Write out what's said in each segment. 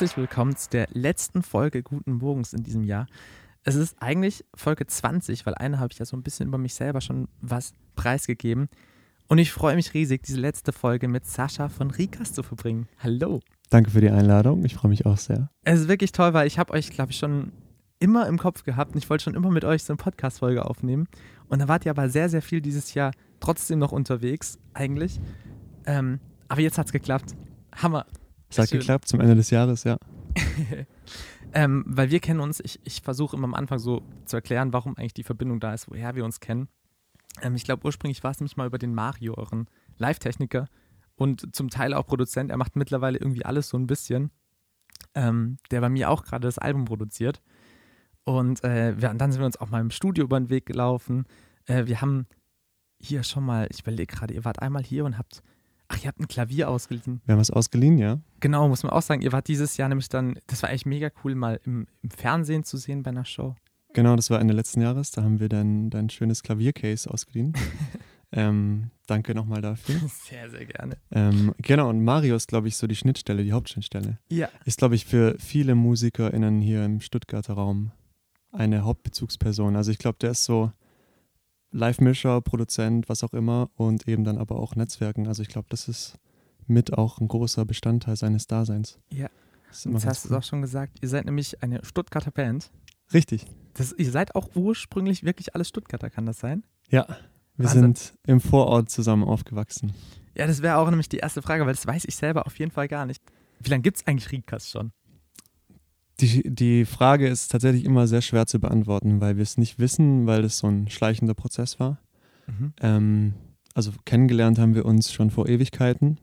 Herzlich willkommen zu der letzten Folge Guten Morgens in diesem Jahr. Es ist eigentlich Folge 20, weil eine habe ich ja so ein bisschen über mich selber schon was preisgegeben. Und ich freue mich riesig, diese letzte Folge mit Sascha von Rikas zu verbringen. Hallo. Danke für die Einladung. Ich freue mich auch sehr. Es ist wirklich toll, weil ich habe euch, glaube ich, schon immer im Kopf gehabt und ich wollte schon immer mit euch so eine Podcast-Folge aufnehmen. Und da wart ihr aber sehr, sehr viel dieses Jahr trotzdem noch unterwegs, eigentlich. Ähm, aber jetzt hat es geklappt. Hammer. Es hat geklappt zum Ende des Jahres, ja. ähm, weil wir kennen uns, ich, ich versuche immer am Anfang so zu erklären, warum eigentlich die Verbindung da ist, woher wir uns kennen. Ähm, ich glaube, ursprünglich war es nämlich mal über den Mario, euren Live-Techniker und zum Teil auch Produzent. Er macht mittlerweile irgendwie alles so ein bisschen. Ähm, der bei mir auch gerade das Album produziert. Und äh, wir, dann sind wir uns auch mal im Studio über den Weg gelaufen. Äh, wir haben hier schon mal, ich überlege gerade, ihr wart einmal hier und habt, ach, ihr habt ein Klavier ausgeliehen. Wir haben es ausgeliehen, ja. Genau, muss man auch sagen, ihr wart dieses Jahr nämlich dann, das war eigentlich mega cool, mal im, im Fernsehen zu sehen bei einer Show. Genau, das war Ende letzten Jahres. Da haben wir dein, dein schönes Klaviercase ausgeliehen. ähm, danke nochmal dafür. Sehr, sehr gerne. Ähm, genau, und Mario ist, glaube ich, so die Schnittstelle, die Hauptschnittstelle. Ja. Ist, glaube ich, für viele MusikerInnen hier im Stuttgarter Raum eine Hauptbezugsperson. Also ich glaube, der ist so Live-Mischer, Produzent, was auch immer und eben dann aber auch Netzwerken. Also ich glaube, das ist mit auch ein großer Bestandteil seines Daseins. Ja. Das Jetzt hast du es auch schon gesagt, ihr seid nämlich eine Stuttgarter Band. Richtig. Das, ihr seid auch ursprünglich wirklich alles Stuttgarter, kann das sein? Ja, wir Wahnsinn. sind im Vorort zusammen aufgewachsen. Ja, das wäre auch nämlich die erste Frage, weil das weiß ich selber auf jeden Fall gar nicht. Wie lange gibt es eigentlich Rikas schon? Die, die Frage ist tatsächlich immer sehr schwer zu beantworten, weil wir es nicht wissen, weil es so ein schleichender Prozess war. Mhm. Ähm, also kennengelernt haben wir uns schon vor Ewigkeiten.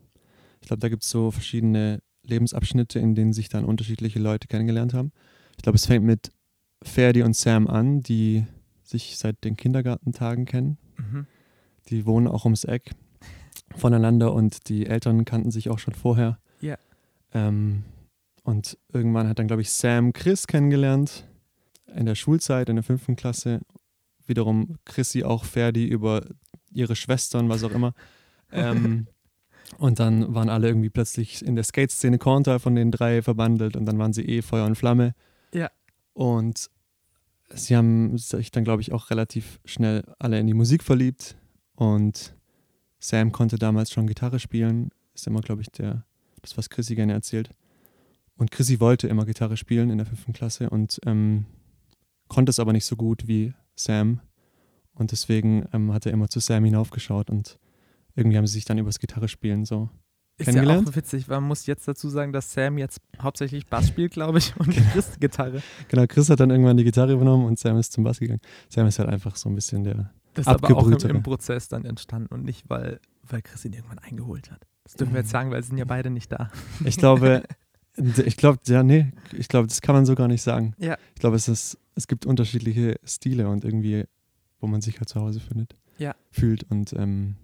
Ich glaube, da gibt es so verschiedene Lebensabschnitte, in denen sich dann unterschiedliche Leute kennengelernt haben. Ich glaube, es fängt mit Ferdi und Sam an, die sich seit den Kindergartentagen kennen. Mhm. Die wohnen auch ums Eck voneinander und die Eltern kannten sich auch schon vorher. Ja. Ähm, und irgendwann hat dann, glaube ich, Sam Chris kennengelernt in der Schulzeit, in der fünften Klasse. Wiederum Chrissy auch Ferdi über ihre Schwestern, was auch immer. ähm, und dann waren alle irgendwie plötzlich in der Skate-Szene Konter von den drei verbandelt und dann waren sie eh Feuer und Flamme. Ja. Und sie haben sich dann, glaube ich, auch relativ schnell alle in die Musik verliebt. Und Sam konnte damals schon Gitarre spielen. Ist immer, glaube ich, der, das, was Chrissy gerne erzählt. Und Chrissy wollte immer Gitarre spielen in der fünften Klasse und ähm, konnte es aber nicht so gut wie Sam. Und deswegen ähm, hat er immer zu Sam hinaufgeschaut und irgendwie haben sie sich dann übers Gitarrespielen so Ist ja auch witzig, man muss jetzt dazu sagen, dass Sam jetzt hauptsächlich Bass spielt, glaube ich, und Chris Gitarre. Genau, Chris hat dann irgendwann die Gitarre übernommen und Sam ist zum Bass gegangen. Sam ist halt einfach so ein bisschen der. Das ist aber auch im, im Prozess dann entstanden und nicht, weil, weil Chris ihn irgendwann eingeholt hat. Das dürfen wir jetzt sagen, weil sie sind ja beide nicht da. Ich glaube, ich glaube, ja, nee, ich glaube, das kann man so gar nicht sagen. Ja. Ich glaube, es ist, es gibt unterschiedliche Stile und irgendwie, wo man sich halt zu Hause findet, Ja. fühlt und ähm,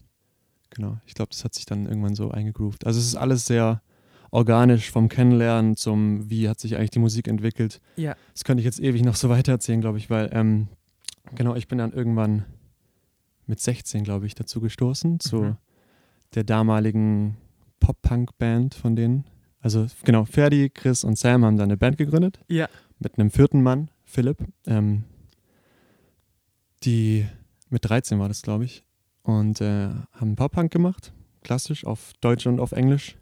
genau, ich glaube, das hat sich dann irgendwann so eingegroovt. Also es ist alles sehr organisch vom Kennenlernen zum, wie hat sich eigentlich die Musik entwickelt. Ja. Das könnte ich jetzt ewig noch so weitererzählen, glaube ich, weil ähm, genau, ich bin dann irgendwann mit 16, glaube ich, dazu gestoßen, zu Mhm. der damaligen Pop-Punk-Band von denen. Also genau, Ferdi, Chris und Sam haben dann eine Band gegründet. Ja. Mit einem vierten Mann, Philipp. Ähm, die mit 13 war das, glaube ich. Und äh, haben Pop-Punk gemacht. Klassisch auf Deutsch und auf Englisch.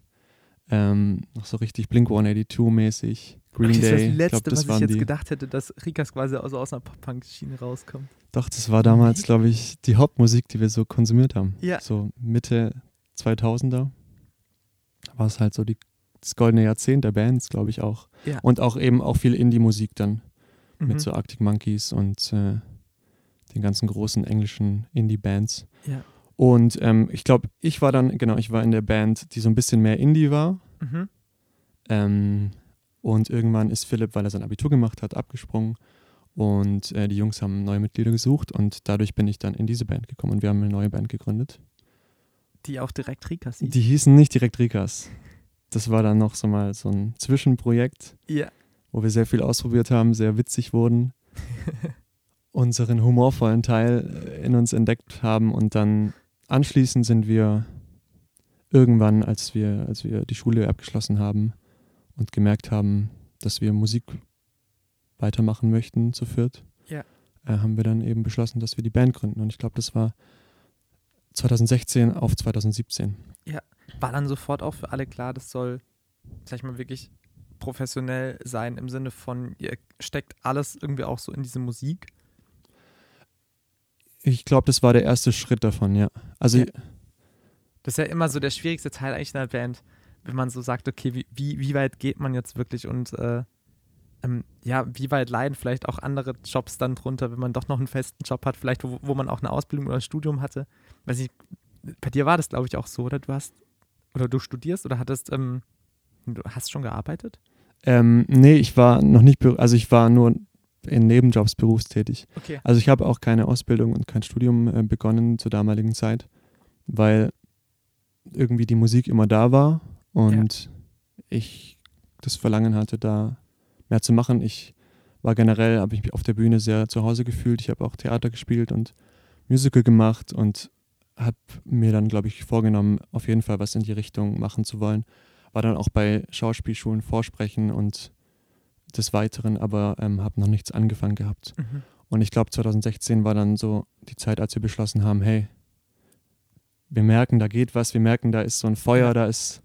Ähm, noch so richtig Blink 182-mäßig. Green das ist Day. das Ich Letzte, glaub, das was ich jetzt die. gedacht hätte, dass Rikas quasi also aus einer Pop-Punk-Schiene rauskommt. Doch, das war damals, glaube ich, die Hauptmusik, die wir so konsumiert haben. Ja. So Mitte 2000er war es halt so die, das goldene Jahrzehnt der Bands, glaube ich auch. Ja. Und auch eben auch viel Indie-Musik dann Mhm. mit so Arctic Monkeys und äh, den ganzen großen englischen Indie-Bands. Ja. Und ähm, ich glaube, ich war dann, genau, ich war in der Band, die so ein bisschen mehr Indie war. Mhm. Ähm, und irgendwann ist Philipp, weil er sein Abitur gemacht hat, abgesprungen. Und äh, die Jungs haben neue Mitglieder gesucht und dadurch bin ich dann in diese Band gekommen und wir haben eine neue Band gegründet. Die auch direkt Rikas hieß. Die hießen nicht direkt Rikas. Das war dann noch so mal so ein Zwischenprojekt, Ja. wo wir sehr viel ausprobiert haben, sehr witzig wurden, unseren humorvollen Teil äh, in uns entdeckt haben und dann anschließend sind wir irgendwann, als wir, als wir die Schule abgeschlossen haben und gemerkt haben, dass wir Musik weitermachen möchten zu viert, Ja. äh, haben wir dann eben beschlossen, dass wir die Band gründen. Und ich glaube, das war 2016 auf 2017. War dann sofort auch für alle klar, das soll, sag ich mal, wirklich professionell sein im Sinne von, ihr steckt alles irgendwie auch so in diese Musik. Ich glaube, das war der erste Schritt davon, ja. Also Ja. Das ist ja immer so der schwierigste Teil eigentlich in einer Band, wenn man so sagt, okay, wie, wie, wie weit geht man jetzt wirklich und äh, ähm, ja, wie weit leiden vielleicht auch andere Jobs dann drunter, wenn man doch noch einen festen Job hat, vielleicht wo, wo man auch eine Ausbildung oder ein Studium hatte. Weiß ich, bei dir war das glaube ich auch so, oder du hast, oder du studierst oder hattest, ähm, du hast schon gearbeitet? ähm, nee, ich war noch nicht, also ich war nur in Nebenjobs berufstätig. Okay. Also ich habe auch keine Ausbildung und kein Studium äh, begonnen zur damaligen Zeit, weil irgendwie die Musik immer da war und ich das Verlangen hatte, da mehr zu machen. Ich war generell, habe ich mich auf der Bühne sehr zu Hause gefühlt. Ich habe auch Theater gespielt und Musical gemacht und habe mir dann, glaube ich, vorgenommen, auf jeden Fall was in die Richtung machen zu wollen. War dann auch bei Schauspielschulen vorsprechen und des Weiteren, aber ähm, habe noch nichts angefangen gehabt. Mhm. Und ich glaube, 2016 war dann so die Zeit, als wir beschlossen haben, hey, wir merken, da geht was, wir merken, da ist so ein Feuer, da ist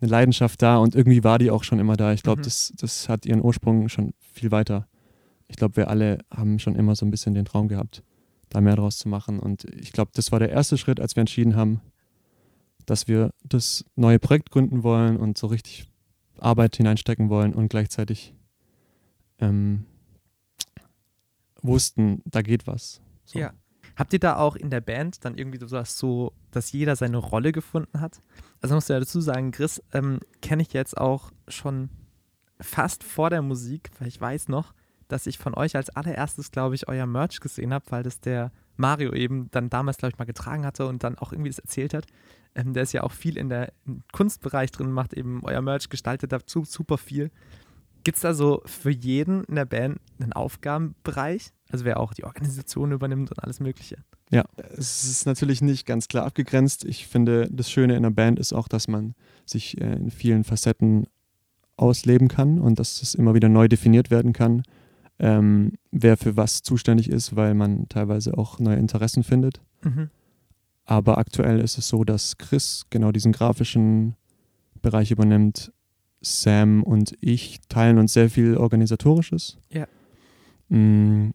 eine Leidenschaft da und irgendwie war die auch schon immer da. Ich glaube, Mhm. das, das hat ihren Ursprung schon viel weiter. Ich glaube, wir alle haben schon immer so ein bisschen den Traum gehabt, da mehr draus zu machen. Und ich glaube, das war der erste Schritt, als wir entschieden haben, dass wir das neue Projekt gründen wollen und so richtig Arbeit hineinstecken wollen und gleichzeitig ähm, wussten, da geht was. So. Ja. Habt ihr da auch in der Band dann irgendwie so das so, dass jeder seine Rolle gefunden hat? Also musst du ja dazu sagen, Chris ähm, kenne ich jetzt auch schon fast vor der Musik, weil ich weiß noch, dass ich von euch als allererstes, glaube ich, euer Merch gesehen habe, weil das der Mario eben dann damals, glaube ich, mal getragen hatte und dann auch irgendwie das erzählt hat. Ähm, der ist ja auch viel in der im Kunstbereich drin, macht eben euer Merch, gestaltet dazu super viel. Gibt es da so für jeden in der Band einen Aufgabenbereich? Also wer auch die Organisation übernimmt und alles Mögliche. Ja, es ist natürlich nicht ganz klar abgegrenzt. Ich finde, das Schöne in einer Band ist auch, dass man sich äh, in vielen Facetten ausleben kann und dass es immer wieder neu definiert werden kann, ähm, wer für was zuständig ist, weil man teilweise auch neue Interessen findet. Mhm. Aber aktuell ist es so, dass Chris genau diesen grafischen Bereich übernimmt. Sam und ich teilen uns sehr viel Organisatorisches. Ja. Mm,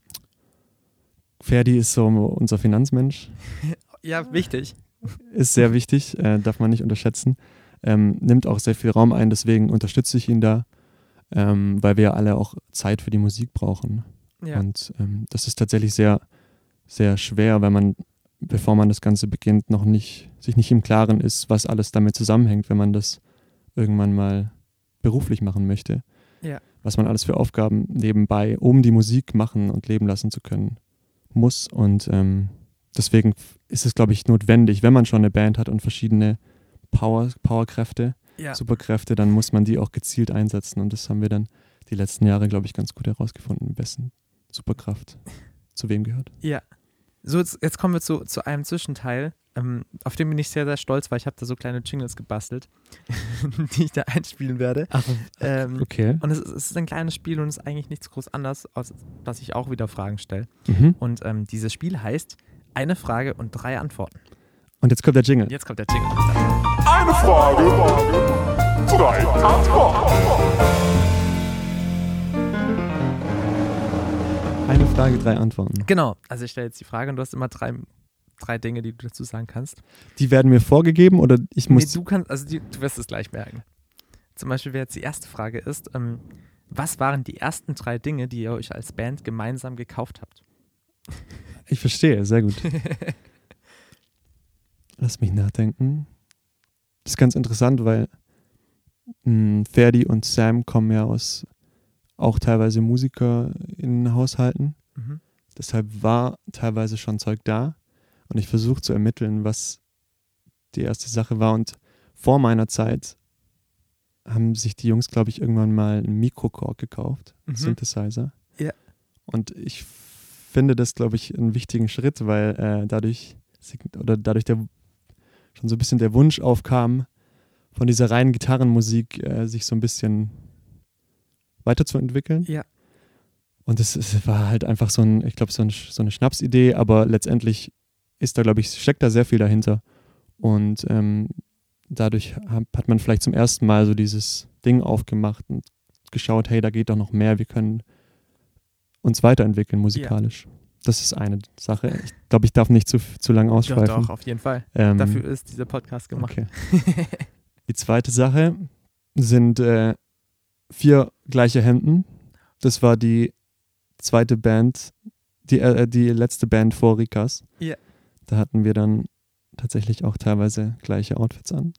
Ferdi ist so unser Finanzmensch. Ja, wichtig. Ist sehr wichtig, äh, darf man nicht unterschätzen. Ähm, nimmt auch sehr viel Raum ein, deswegen unterstütze ich ihn da, ähm, weil wir ja alle auch Zeit für die Musik brauchen. Ja. Und ähm, das ist tatsächlich sehr, sehr schwer, wenn man, bevor man das Ganze beginnt, noch nicht, sich nicht im Klaren ist, was alles damit zusammenhängt, wenn man das irgendwann mal beruflich machen möchte. Ja. Was man alles für Aufgaben nebenbei, um die Musik machen und leben lassen zu können, muss. Und ähm, deswegen ist es, glaube ich, notwendig, wenn man schon eine Band hat und verschiedene Power, Powerkräfte, ja. Superkräfte, dann muss man die auch gezielt einsetzen. Und das haben wir dann die letzten Jahre, glaube ich, ganz gut herausgefunden, wessen Superkraft zu wem gehört. ja. So, jetzt, jetzt kommen wir zu, zu einem Zwischenteil. Ähm, auf den bin ich sehr, sehr stolz, weil ich habe da so kleine Jingles gebastelt, die ich da einspielen werde. Ach, Ähm, okay. und es, ist- es ist ein kleines Spiel und es ist eigentlich nichts groß anderes, als dass ich auch wieder Fragen stelle. Mhm. Und ähm, dieses Spiel heißt eine Frage und drei Antworten. Und jetzt kommt der Jingle. Und jetzt kommt der Jingle. Eine Frage, drei Antworten. Eine Frage, drei Antworten. Genau, also ich stelle jetzt die Frage und du hast immer drei, drei Dinge, die du dazu sagen kannst. Die werden mir vorgegeben oder ich Nee, muss. du kannst, also die, du wirst es gleich merken. Zum Beispiel, wer jetzt die erste Frage ist, ähm, was waren die ersten drei Dinge, die ihr euch als Band gemeinsam gekauft habt? Ich verstehe, sehr gut. Lass mich nachdenken. Das ist ganz interessant, weil mh, Ferdi und Sam kommen ja aus auch teilweise Musiker in Haushalten. Mhm. Deshalb war teilweise schon Zeug da. Und ich versuche zu ermitteln, was die erste Sache war. Und vor meiner Zeit haben sich die Jungs, glaube ich, irgendwann mal einen Mikrokorg gekauft, einen Mhm. Synthesizer. Ja. Und ich finde das, glaube ich, einen wichtigen Schritt, weil äh, dadurch oder dadurch der schon so ein bisschen der Wunsch aufkam, von dieser reinen Gitarrenmusik äh, sich so ein bisschen weiterzuentwickeln. Ja. Und es, es war halt einfach so ein, ich glaube, so, ein, so eine Schnapsidee, aber letztendlich ist da, glaube ich, steckt da sehr viel dahinter. Und ähm, dadurch hat, hat man vielleicht zum ersten Mal so dieses Ding aufgemacht und geschaut, hey, da geht doch noch mehr, wir können uns weiterentwickeln musikalisch. Das ist eine Sache. Ich glaube, ich darf nicht zu, zu lang Doch, ausschweifen. doch, auf jeden Fall. Ähm, Dafür ist dieser Podcast gemacht. Okay. Die zweite Sache sind äh, vier gleiche Hemden. Das war die zweite Band, die, äh, die letzte Band vor Rikas. Ja. Da hatten wir dann tatsächlich auch teilweise gleiche Outfits an.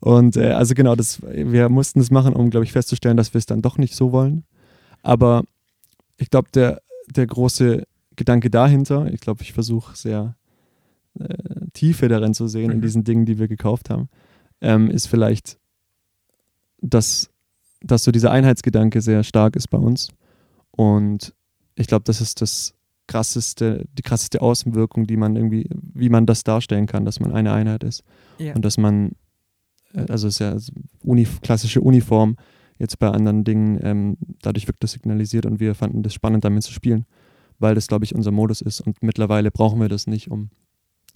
Und äh, also genau, das, wir mussten das machen, um, glaube ich, festzustellen, dass wir es dann doch nicht so wollen. Aber ich glaube, der, der große Gedanke dahinter, ich glaube, ich versuche sehr äh, Tiefe darin zu sehen, in Mhm. diesen Dingen, die wir gekauft haben, ähm, ist vielleicht, dass, dass so dieser Einheitsgedanke sehr stark ist bei uns. Und ich glaube, das ist das krasseste, die krasseste Außenwirkung, die man irgendwie, wie man das darstellen kann, dass man eine Einheit ist. Ja. Und dass man, äh, also es ist ja Uni, klassische Uniform, jetzt bei anderen Dingen, ähm, dadurch wirkt das signalisiert und wir fanden das spannend, damit zu spielen, weil das, glaube ich, unser Modus ist und mittlerweile brauchen wir das nicht, um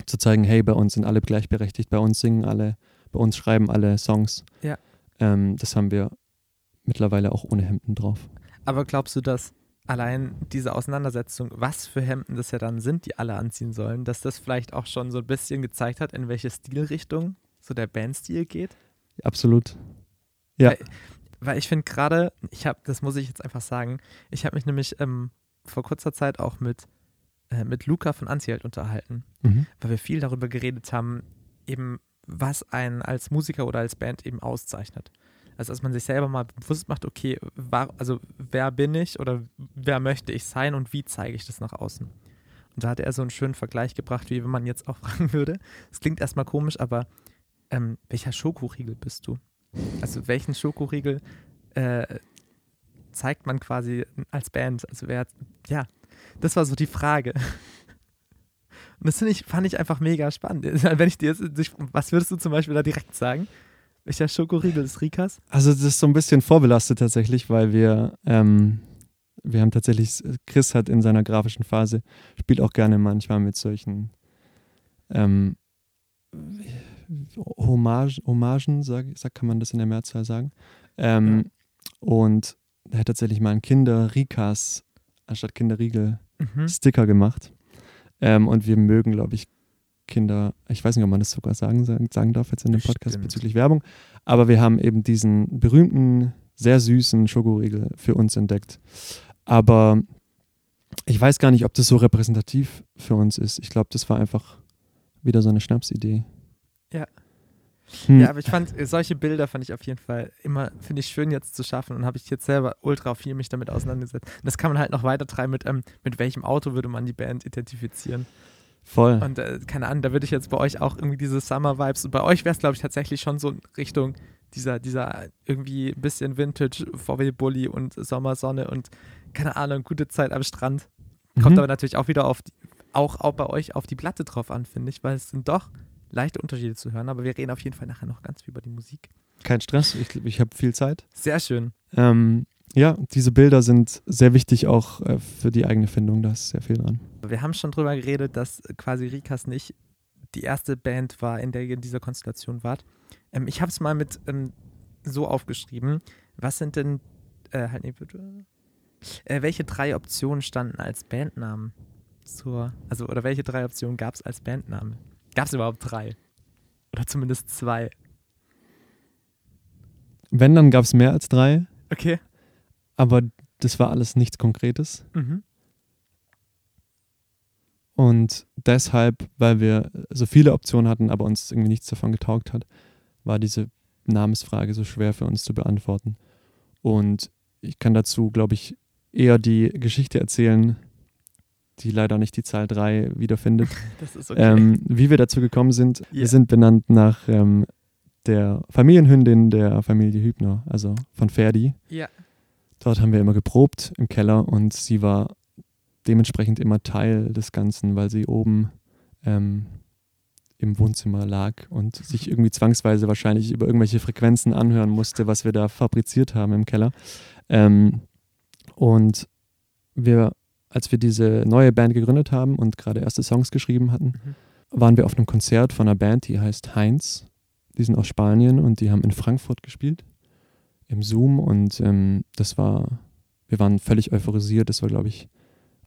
zu zeigen, hey, bei uns sind alle gleichberechtigt, bei uns singen alle, bei uns schreiben alle Songs. Ja. Ähm, das haben wir mittlerweile auch ohne Hemden drauf. Aber glaubst du, dass allein diese Auseinandersetzung, was für Hemden das ja dann sind, die alle anziehen sollen, dass das vielleicht auch schon so ein bisschen gezeigt hat, in welche Stilrichtung so der Bandstil geht? Absolut. Ja. Weil, weil ich finde gerade, ich habe, das muss ich jetzt einfach sagen, ich habe mich nämlich ähm, vor kurzer Zeit auch mit, äh, mit Luca von Anziehalt unterhalten, Mhm. weil wir viel darüber geredet haben, eben was einen als Musiker oder als Band eben auszeichnet. Also dass man sich selber mal bewusst macht, okay, war, also wer bin ich oder wer möchte ich sein und wie zeige ich das nach außen? Und da hat er so einen schönen Vergleich gebracht, wie wenn man jetzt auch fragen würde. Es klingt erstmal komisch, aber ähm, welcher Schokoriegel bist du? Also welchen Schokoriegel äh, zeigt man quasi als Band? Also wer, ja, das war so die Frage. Und das ich, fand ich einfach mega spannend. Wenn ich dir jetzt, was würdest du zum Beispiel da direkt sagen? Welcher Schokoriegel ist Rikas? Also das ist so ein bisschen vorbelastet tatsächlich, weil wir, ähm, wir haben tatsächlich, Chris hat in seiner grafischen Phase, spielt auch gerne manchmal mit solchen ähm, Hommage, Hommagen, sag, sag, kann man das in der Mehrzahl sagen. Ähm, Und er hat tatsächlich mal ein Kinder-Rikas anstatt Kinderriegel Mhm. Sticker gemacht. Ähm, und wir mögen, glaube ich, Kinder, ich weiß nicht, ob man das sogar sagen, sagen, darf jetzt in dem Podcast Bestimmt. bezüglich Werbung, aber wir haben eben diesen berühmten, sehr süßen Schokoriegel für uns entdeckt. Aber ich weiß gar nicht, ob das so repräsentativ für uns ist. Ich glaube, das war einfach wieder so eine Schnapsidee. Ja. Hm. Ja, aber ich fand, äh, solche Bilder fand ich auf jeden Fall immer, finde ich schön jetzt zu schaffen und habe ich jetzt selber ultra viel mich damit auseinandergesetzt. Und das kann man halt noch weiter treiben mit, ähm, mit welchem Auto würde man die Band identifizieren. Voll. Und äh, keine Ahnung, da würde ich jetzt bei euch auch irgendwie diese Summer-Vibes, und bei euch wäre es, glaube ich, tatsächlich schon so in Richtung dieser, dieser irgendwie ein bisschen Vintage VW-Bully und Sommersonne und keine Ahnung, gute Zeit am Strand. Kommt Mhm. aber natürlich auch wieder auf, die, auch, auch bei euch auf die Platte drauf an, finde ich, weil es sind doch leichte Unterschiede zu hören, aber wir reden auf jeden Fall nachher noch ganz viel über die Musik. Kein Stress, ich, ich habe viel Zeit. Sehr schön. Ähm, ja, diese Bilder sind sehr wichtig auch äh, für die eigene Findung, da ist sehr viel dran. Wir haben schon drüber geredet, dass quasi Rikas nicht die erste Band war, in der ihr in dieser Konstellation wart. Ähm, ich habe es mal mit ähm, so aufgeschrieben. Was sind denn, äh, halt, nee, bitte. Äh, welche drei Optionen standen als Bandnamen zur, also, oder welche drei Optionen gab es als Bandname? Gab es überhaupt drei? Oder zumindest zwei? Wenn, dann gab es mehr als drei, Okay. aber das war alles nichts Konkretes. Mhm. Und deshalb, weil wir so viele Optionen hatten, aber uns irgendwie nichts davon getaugt hat, war diese Namensfrage so schwer für uns zu beantworten. Und ich kann dazu, glaube ich, eher die Geschichte erzählen, die leider nicht die Zahl 3 wiederfindet. Das ist okay. Ähm, wie wir dazu gekommen sind, Ja. wir sind benannt nach ähm, der Familienhündin der Familie Hübner, also von Ferdi. ja. Dort haben wir immer geprobt im Keller und sie war dementsprechend immer Teil des Ganzen, weil sie oben ähm, im Wohnzimmer lag und sich irgendwie zwangsweise wahrscheinlich über irgendwelche Frequenzen anhören musste, was wir da fabriziert haben im Keller. Ähm, und wir, als wir diese neue Band gegründet haben und gerade erste Songs geschrieben hatten, Mhm. waren wir auf einem Konzert von einer Band, die heißt Heinz. Die sind aus Spanien und die haben in Frankfurt gespielt, im Zoom. Und ähm, das war, wir waren völlig euphorisiert. Das war, glaube ich,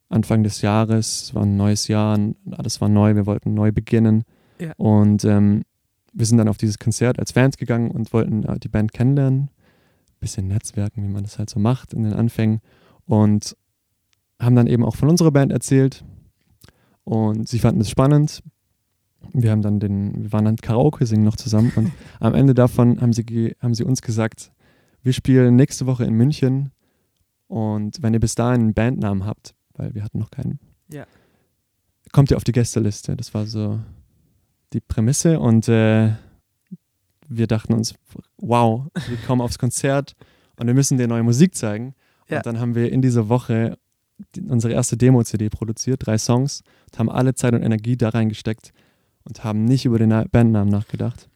Anfang des Jahres. Es war ein neues Jahr, alles war neu. Wir wollten neu beginnen. Ja. Und ähm, wir sind dann auf dieses Konzert als Fans gegangen und wollten äh, die Band kennenlernen. Bisschen netzwerken, wie man das halt so macht in den Anfängen. Und haben dann eben auch von unserer Band erzählt. Und sie fanden es spannend. Wir haben dann den, wir waren dann Karaoke singen noch zusammen und am Ende davon haben sie, haben sie uns gesagt, wir spielen nächste Woche in München und wenn ihr bis dahin einen Bandnamen habt, weil wir hatten noch keinen, Ja. kommt ihr auf die Gästeliste. Das war so die Prämisse und äh, wir dachten uns, wow, wir kommen aufs Konzert und wir müssen dir neue Musik zeigen. Ja. Und dann haben wir in dieser Woche unsere erste Demo-CD produziert, drei Songs, und haben alle Zeit und Energie da reingesteckt und haben nicht über den Na- Bandnamen nachgedacht.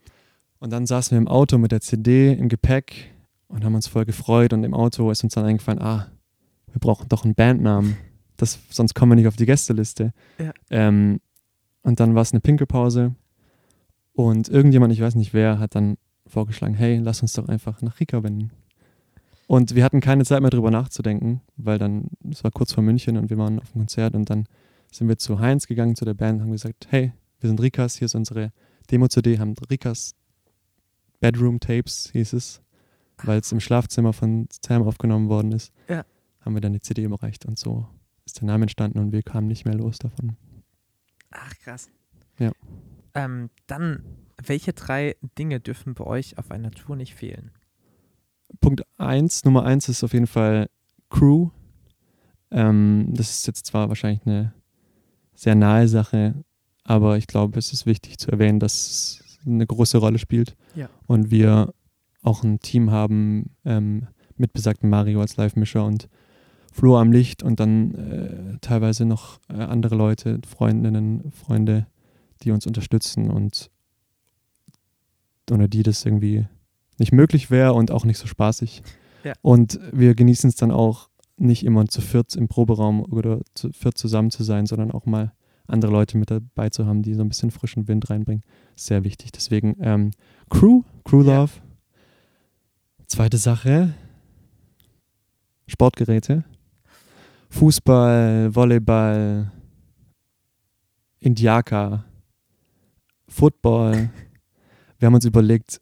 Und dann saßen wir im Auto mit der CD im Gepäck und haben uns voll gefreut und im Auto ist uns dann eingefallen, ah, wir brauchen doch einen Bandnamen, das, sonst kommen wir nicht auf die Gästeliste. Ja. Ähm, und dann war es eine Pinkelpause und irgendjemand, ich weiß nicht wer, hat dann vorgeschlagen, hey, lass uns doch einfach nach Rica wenden. Und wir hatten keine Zeit mehr drüber nachzudenken, weil dann, es war kurz vor München und wir waren auf dem Konzert und dann sind wir zu Heinz gegangen, zu der Band und haben gesagt, hey, wir sind Rikas, hier ist unsere Demo-CD, haben Rikas Bedroom Tapes, hieß es, weil es im Schlafzimmer von Sam aufgenommen worden ist. Ja. Haben wir dann die CD überreicht und so ist der Name entstanden und wir kamen nicht mehr los davon. Ach, krass. Ja. Ähm, dann, welche drei Dinge dürfen bei euch auf einer Tour nicht fehlen? Punkt eins, Nummer eins ist auf jeden Fall Crew. Ähm, das ist jetzt zwar wahrscheinlich eine sehr nahe Sache, aber ich glaube, es ist wichtig zu erwähnen, dass es eine große Rolle spielt. Ja. Und wir auch ein Team haben ähm, mit besagtem Mario als Live-Mischer und Flo am Licht und dann äh, teilweise noch äh, andere Leute, Freundinnen, Freunde, die uns unterstützen und ohne die das irgendwie nicht möglich wäre und auch nicht so spaßig. Ja. Und wir genießen es dann auch nicht immer zu viert im Proberaum oder zu viert zusammen zu sein, sondern auch mal andere Leute mit dabei zu haben, die so ein bisschen frischen Wind reinbringen. Sehr wichtig. Deswegen ähm, Crew, Crew Ja. Love. Zweite Sache, Sportgeräte. Fußball, Volleyball, Indiaka, Football. Wir haben uns überlegt,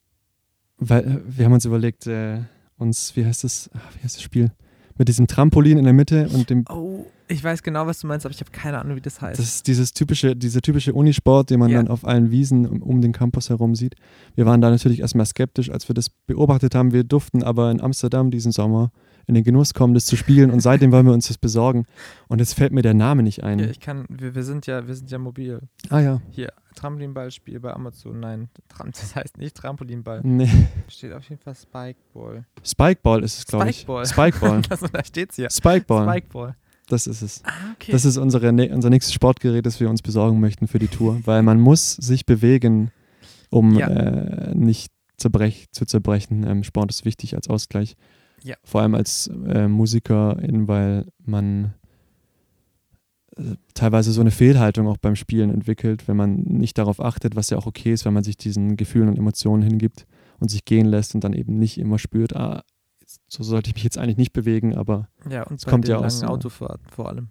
weil wir haben uns überlegt, äh, uns, wie heißt das, ah, wie heißt das Spiel? Mit diesem Trampolin in der Mitte und dem Oh, ich weiß genau, was du meinst, aber ich habe keine Ahnung, wie das heißt. das ist dieses typische, dieser typische Unisport, den man Ja. dann auf allen Wiesen um, um den Campus herum sieht. Wir waren da natürlich erstmal skeptisch, als wir das beobachtet haben. Wir durften aber in Amsterdam diesen Sommer in den Genuss kommen, das zu spielen und seitdem wollen wir uns das besorgen. Und jetzt fällt mir der Name nicht ein. ja, ich kann, wir, wir sind ja, wir sind ja mobil. ah ja. Hier, Trampolinballspiel bei Amazon. Nein, Tram, das heißt nicht Trampolinball. Nee. Steht auf jeden Fall Spikeball. Spikeball ist es, glaube ich. Spikeball. Spikeball. Also, da steht's hier. Spikeball. Spikeball. Das ist es. Ah, okay. Das ist unsere, unser nächstes Sportgerät, das wir uns besorgen möchten für die Tour, weil man muss sich bewegen, um Ja. äh, nicht zerbrech, zu zerbrechen. Ähm, Sport ist wichtig als Ausgleich. Ja. Vor allem als äh, Musikerin, weil man äh, teilweise so eine Fehlhaltung auch beim Spielen entwickelt, wenn man nicht darauf achtet, was ja auch okay ist, wenn man sich diesen Gefühlen und Emotionen hingibt und sich gehen lässt und dann eben nicht immer spürt, ah, so sollte ich mich jetzt eigentlich nicht bewegen, aber ja, und bei kommt ja aus, Autofahrten vor allem.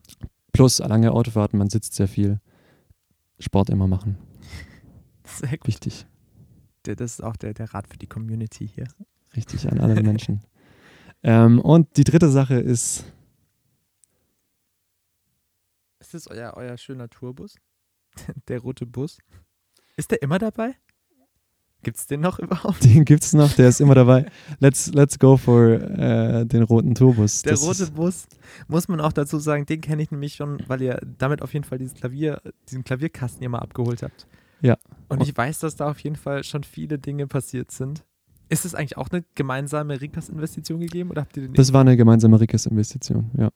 plus lange Autofahrten, man sitzt sehr viel. Sport immer machen. Sehr gut. Wichtig. Das ist auch der, der Rat für die Community hier. Richtig an alle Menschen. ähm, und die dritte Sache ist, Ist das euer, euer schöner Tourbus? Der rote Bus? Ist der immer dabei? Gibt es den noch überhaupt? den gibt es noch, der ist immer dabei. Let's, let's go for äh, den roten Turbus. Der Das rote Bus, muss man auch dazu sagen, den kenne ich nämlich schon, weil ihr damit auf jeden Fall dieses Klavier, diesen Klavierkasten ihr mal abgeholt habt. Ja. Und ich weiß, dass da auf jeden Fall schon viele Dinge passiert sind. Ist es eigentlich auch eine gemeinsame Rikas-Investition gegeben oder habt ihr den das war eine gemeinsame Rikas-Investition, ja.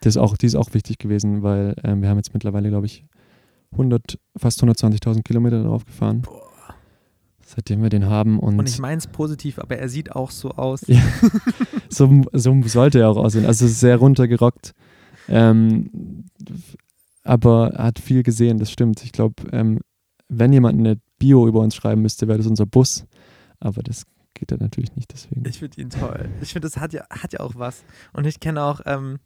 Das ist auch, die ist auch wichtig gewesen, weil ähm, wir haben jetzt mittlerweile, glaube ich, 100, fast 120.000 Kilometer drauf gefahren. Seitdem wir den haben und, Und ich meine es positiv, aber er sieht auch so aus. Ja. so, so sollte er auch aussehen. Also sehr runtergerockt. Ähm, aber er hat viel gesehen, das stimmt. Ich glaube, ähm, wenn jemand eine Bio über uns schreiben müsste, wäre das unser Bus. Aber das geht ja natürlich nicht deswegen. Ich finde ihn toll. Ich finde, das hat ja, hat ja auch was. Und ich kenne auch, ähm,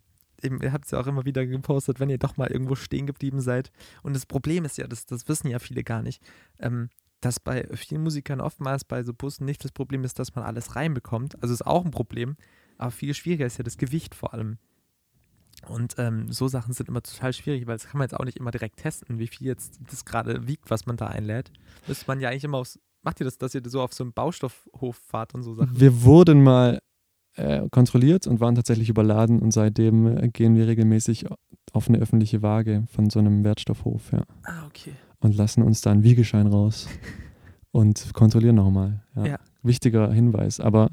ihr habt es ja auch immer wieder gepostet, wenn ihr doch mal irgendwo stehen geblieben seid. Und das Problem ist ja, das, das wissen ja viele gar nicht, ähm, dass bei vielen Musikern oftmals bei so Bussen nicht das Problem ist, dass man alles reinbekommt. Also ist auch ein Problem, aber viel schwieriger ist ja das Gewicht vor allem. Und ähm, so Sachen sind immer total schwierig, weil das kann man jetzt auch nicht immer direkt testen, wie viel jetzt das gerade wiegt, was man da einlädt. Müsste man ja eigentlich immer aufs. Macht ihr das, dass ihr so auf so einen Baustoffhof fahrt und so Sachen? Wir wurden mal äh, kontrolliert und waren tatsächlich überladen und seitdem äh, gehen wir regelmäßig auf eine öffentliche Waage von so einem Wertstoffhof, ja. Ah, okay. Und lassen uns da einen Wiegeschein raus und kontrollieren nochmal. Ja. Ja. Wichtiger Hinweis. Aber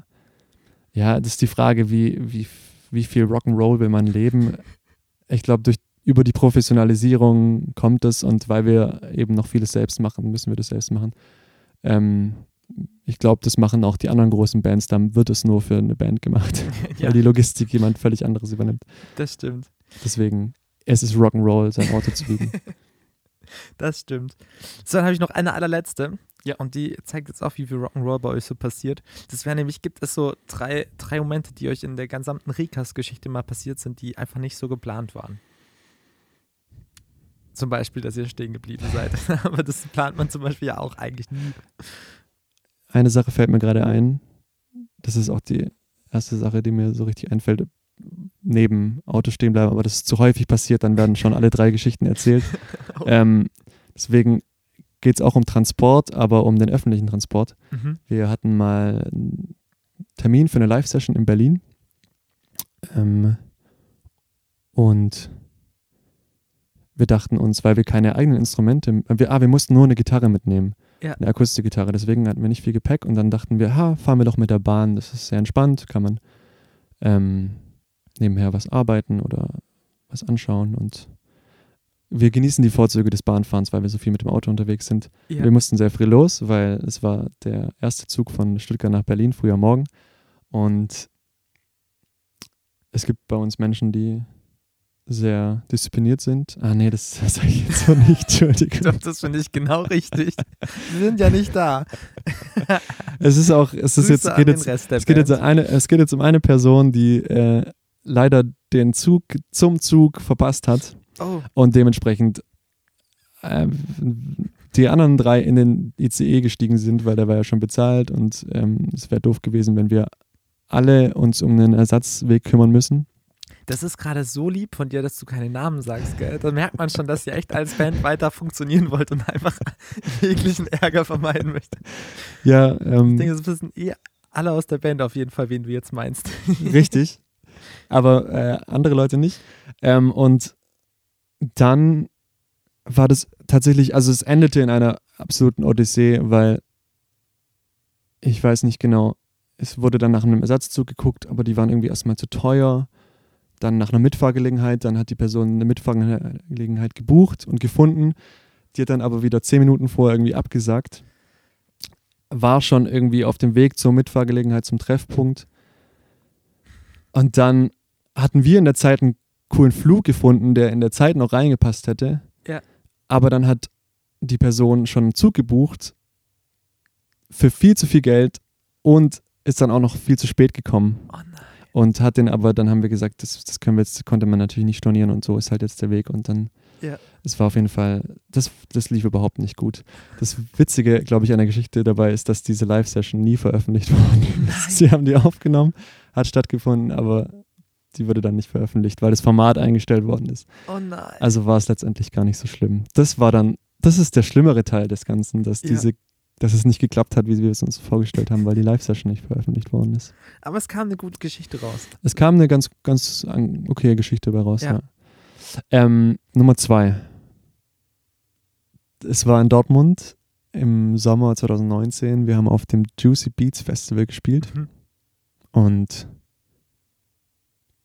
ja, das ist die Frage, wie, wie, wie viel Rock'n'Roll will man leben? Ich glaube, durch über die Professionalisierung kommt es und weil wir eben noch vieles selbst machen, müssen wir das selbst machen. Ähm, ich glaube, das machen auch die anderen großen Bands, dann wird es nur für eine Band gemacht, ja, weil die Logistik jemand völlig anderes übernimmt. das stimmt. Deswegen, es ist Rock'n'Roll, sein Auto zu wiegen. Das stimmt. So, dann habe ich noch eine allerletzte. Ja. Und die zeigt jetzt auch, wie viel Rock'n'Roll bei euch so passiert. Das wäre nämlich, gibt es so drei, drei Momente, die euch in der gesamten Recast-Geschichte mal passiert sind, die einfach nicht so geplant waren. Zum Beispiel, dass ihr stehen geblieben seid. Aber das plant man zum Beispiel ja auch eigentlich nie. Eine Sache fällt mir gerade ein. Das ist auch die erste Sache, die mir so richtig einfällt. Neben Auto stehen bleiben, aber das ist zu häufig passiert, dann werden schon alle drei Geschichten erzählt. Ähm, deswegen geht es auch um Transport, aber um den öffentlichen Transport. Mhm. Wir hatten mal einen Termin für eine Live-Session in Berlin. Ähm, und wir dachten uns, weil wir keine eigenen Instrumente, äh, wir, ah, wir mussten nur eine Gitarre mitnehmen, Ja. eine Akustikgitarre, deswegen hatten wir nicht viel Gepäck und dann dachten wir, ha, fahren wir doch mit der Bahn, das ist sehr entspannt, kann man ähm, nebenher was arbeiten oder was anschauen und wir genießen die Vorzüge des Bahnfahrens, weil wir so viel mit dem Auto unterwegs sind. Ja. Wir mussten sehr früh los, weil es war der erste Zug von Stuttgart nach Berlin, früher Morgen. Und es gibt bei uns Menschen, die sehr diszipliniert sind. Ah, nee, das sage ich jetzt so nicht, Entschuldigung. Doch, das finde ich genau richtig. Sie sind ja nicht da. Es ist auch, es ist Grüße jetzt, geht jetzt, es geht jetzt, Band. um eine, es geht jetzt um eine Person, die äh, leider den Zug zum Zug verpasst hat Oh, und dementsprechend äh, die anderen drei in den ICE gestiegen sind, weil der war ja schon bezahlt und ähm, es wäre doof gewesen, wenn wir alle uns um einen Ersatzweg kümmern müssen. Das ist gerade so lieb von dir, dass du keine Namen sagst, gell? Da merkt man schon, dass ihr echt als Band weiter funktionieren wollt und einfach jeglichen Ärger vermeiden möchtet. Ja, Ich ähm, denke, das wissen eh alle aus der Band auf jeden Fall, wen du jetzt meinst. richtig. Aber äh, andere Leute nicht. Ähm, und dann war das tatsächlich, also es endete in einer absoluten Odyssee, weil ich weiß nicht genau, es wurde dann nach einem Ersatzzug geguckt, aber die waren irgendwie erstmal zu teuer. Dann nach einer Mitfahrgelegenheit, dann hat die Person eine Mitfahrgelegenheit gebucht und gefunden. Die hat dann aber wieder zehn Minuten vorher irgendwie abgesagt. War schon irgendwie auf dem Weg zur Mitfahrgelegenheit, zum Treffpunkt. Und dann hatten wir in der Zeit einen coolen Flug gefunden, der in der Zeit noch reingepasst hätte. Ja. Aber dann hat die Person schon einen Zug gebucht für viel zu viel Geld und ist dann auch noch viel zu spät gekommen. Oh nein. Und hat den aber, dann haben wir gesagt, das, das können wir jetzt, konnte man natürlich nicht stornieren und so ist halt jetzt der Weg. Und dann, Ja. es war auf jeden Fall, das, das lief überhaupt nicht gut. Das Witzige, glaube ich, an der Geschichte dabei ist, dass diese Live-Session nie veröffentlicht worden ist. Sie haben die aufgenommen, hat stattgefunden, aber die wurde dann nicht veröffentlicht, weil das Format eingestellt worden ist. Oh nein. Also war es letztendlich gar nicht so schlimm. Das war dann, das ist der schlimmere Teil des Ganzen, dass Ja. diese, dass es nicht geklappt hat, wie wir es uns vorgestellt haben, weil die Live-Session nicht veröffentlicht worden ist. Aber es kam eine gute Geschichte raus. Es kam eine ganz, ganz an- okaye Geschichte dabei raus, Ja. ja. Ähm, Nummer zwei. Es war in Dortmund im Sommer 2019. Wir haben auf dem Juicy Beats Festival gespielt Mhm. und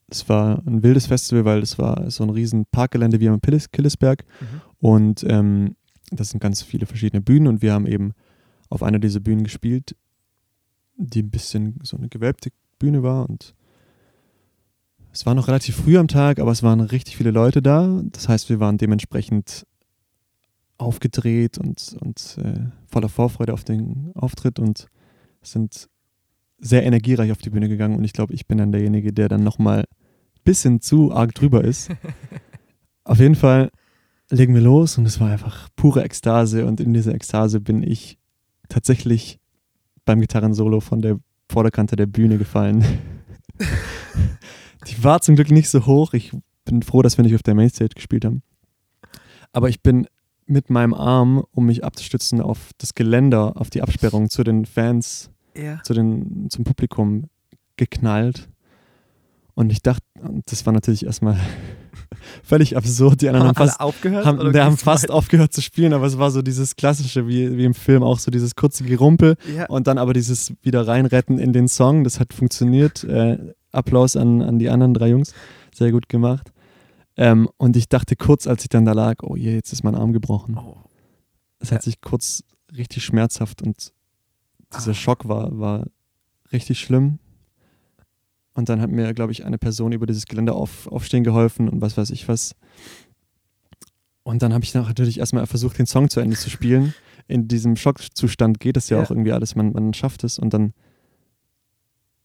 es war ein wildes Festival, weil es war so ein riesen Parkgelände wie am Pillis- Killesberg Mhm. Und ähm, das sind ganz viele verschiedene Bühnen und wir haben eben auf einer dieser Bühnen gespielt, die ein bisschen so eine gewölbte Bühne war und es war noch relativ früh am Tag, aber es waren richtig viele Leute da. Das heißt, wir waren dementsprechend aufgedreht und, und äh, voller Vorfreude auf den Auftritt und sind sehr energiereich auf die Bühne gegangen. Und ich glaube, ich bin dann derjenige, der dann nochmal ein bisschen zu arg drüber ist. auf jeden Fall legen wir los und es war einfach pure Ekstase. Und in dieser Ekstase bin ich tatsächlich beim Gitarrensolo von der Vorderkante der Bühne gefallen. Die war zum Glück nicht so hoch. Ich bin froh, dass wir nicht auf der Mainstage gespielt haben. Aber ich bin mit meinem Arm, um mich abzustützen auf das Geländer, auf die Absperrung zu den Fans, Ja. zu den, zum Publikum geknallt. Und ich dachte, das war natürlich erstmal völlig absurd. Die anderen haben alle fast, aufgehört? haben, oder haben fast weiter? aufgehört zu spielen, aber es war so dieses klassische, wie, wie im Film auch, so dieses kurze Gerumpel Ja. und dann aber dieses wieder reinretten in den Song. Das hat funktioniert. Äh, Applaus an, an die anderen drei Jungs. Sehr gut gemacht. Ähm, und ich dachte kurz, als ich dann da lag, oh je, jetzt ist mein Arm gebrochen. Oh. Es Ja. hat sich kurz richtig schmerzhaft und dieser Ah. Schock war, war richtig schlimm. Und dann hat mir, glaube ich, eine Person über dieses Geländer auf, aufstehen geholfen und was weiß ich was. Und dann habe ich natürlich erstmal versucht, den Song zu Ende zu spielen. In diesem Schockzustand geht es ja, Ja. auch irgendwie alles, man, man schafft es. Und dann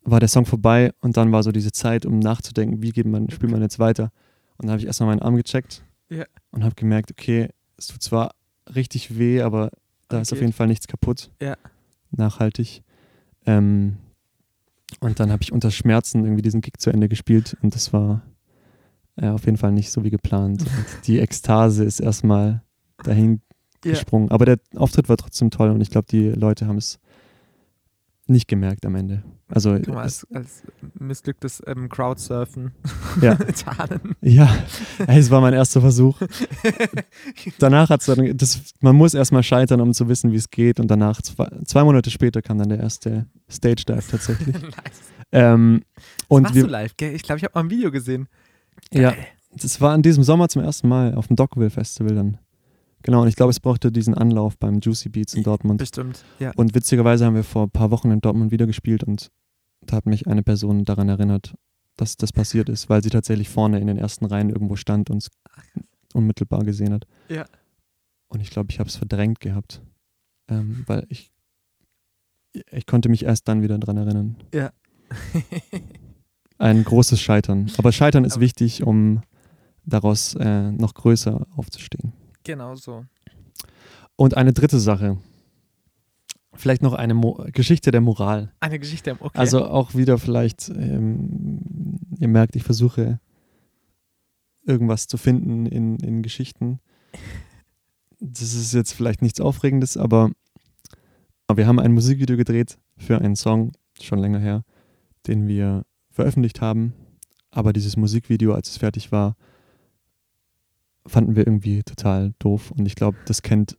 war der Song vorbei und dann war so diese Zeit, um nachzudenken, wie geht man, spielt man jetzt weiter. Und dann habe ich erstmal meinen Arm gecheckt Ja. und habe gemerkt, okay, es tut zwar richtig weh, aber da ist auf jeden Fall nichts kaputt. Ja. Nachhaltig. Ähm, und dann habe ich unter Schmerzen irgendwie diesen Gig zu Ende gespielt und das war äh, auf jeden Fall nicht so wie geplant. Und die Ekstase ist erstmal dahin Ja. gesprungen. Aber der Auftritt war trotzdem toll und ich glaube, die Leute haben es nicht gemerkt am Ende. Also man es, als, als missglücktes ähm, Crowdsurfen Ja. ja, es war mein erster Versuch. Danach hat es dann, das, man muss erstmal scheitern, um zu wissen, wie es geht. Und danach, zwei, zwei Monate später, kam dann der erste Stage Dive tatsächlich. nice. ähm, und Machst wir, du live, gell? Ich glaube, ich habe mal ein Video gesehen. ja, Geil. das war in diesem Sommer zum ersten Mal auf dem Dockville Festival dann. Genau, und ich glaube, es brauchte diesen Anlauf beim Juicy Beats in Dortmund. Bestimmt, ja. Und witzigerweise haben wir vor ein paar Wochen in Dortmund wieder gespielt und da hat mich eine Person daran erinnert, dass das passiert ist, weil sie tatsächlich vorne in den ersten Reihen irgendwo stand und es unmittelbar gesehen hat. Ja. Und ich glaube, ich habe es verdrängt gehabt, ähm, weil ich, ich konnte mich erst dann wieder daran erinnern. Ja. Ein großes Scheitern. Aber Scheitern ist Aber- wichtig, um daraus äh, noch größer aufzustehen. Genau so. Und eine dritte Sache. Vielleicht noch eine Mo Geschichte der Moral. Eine Geschichte, okay. Also auch wieder vielleicht, ähm, ihr merkt, ich versuche irgendwas zu finden in, in Geschichten. Das ist jetzt vielleicht nichts Aufregendes, aber wir haben ein Musikvideo gedreht für einen Song, schon länger her, den wir veröffentlicht haben. Aber dieses Musikvideo, als es fertig war, fanden wir irgendwie total doof. Und ich glaube, das kennt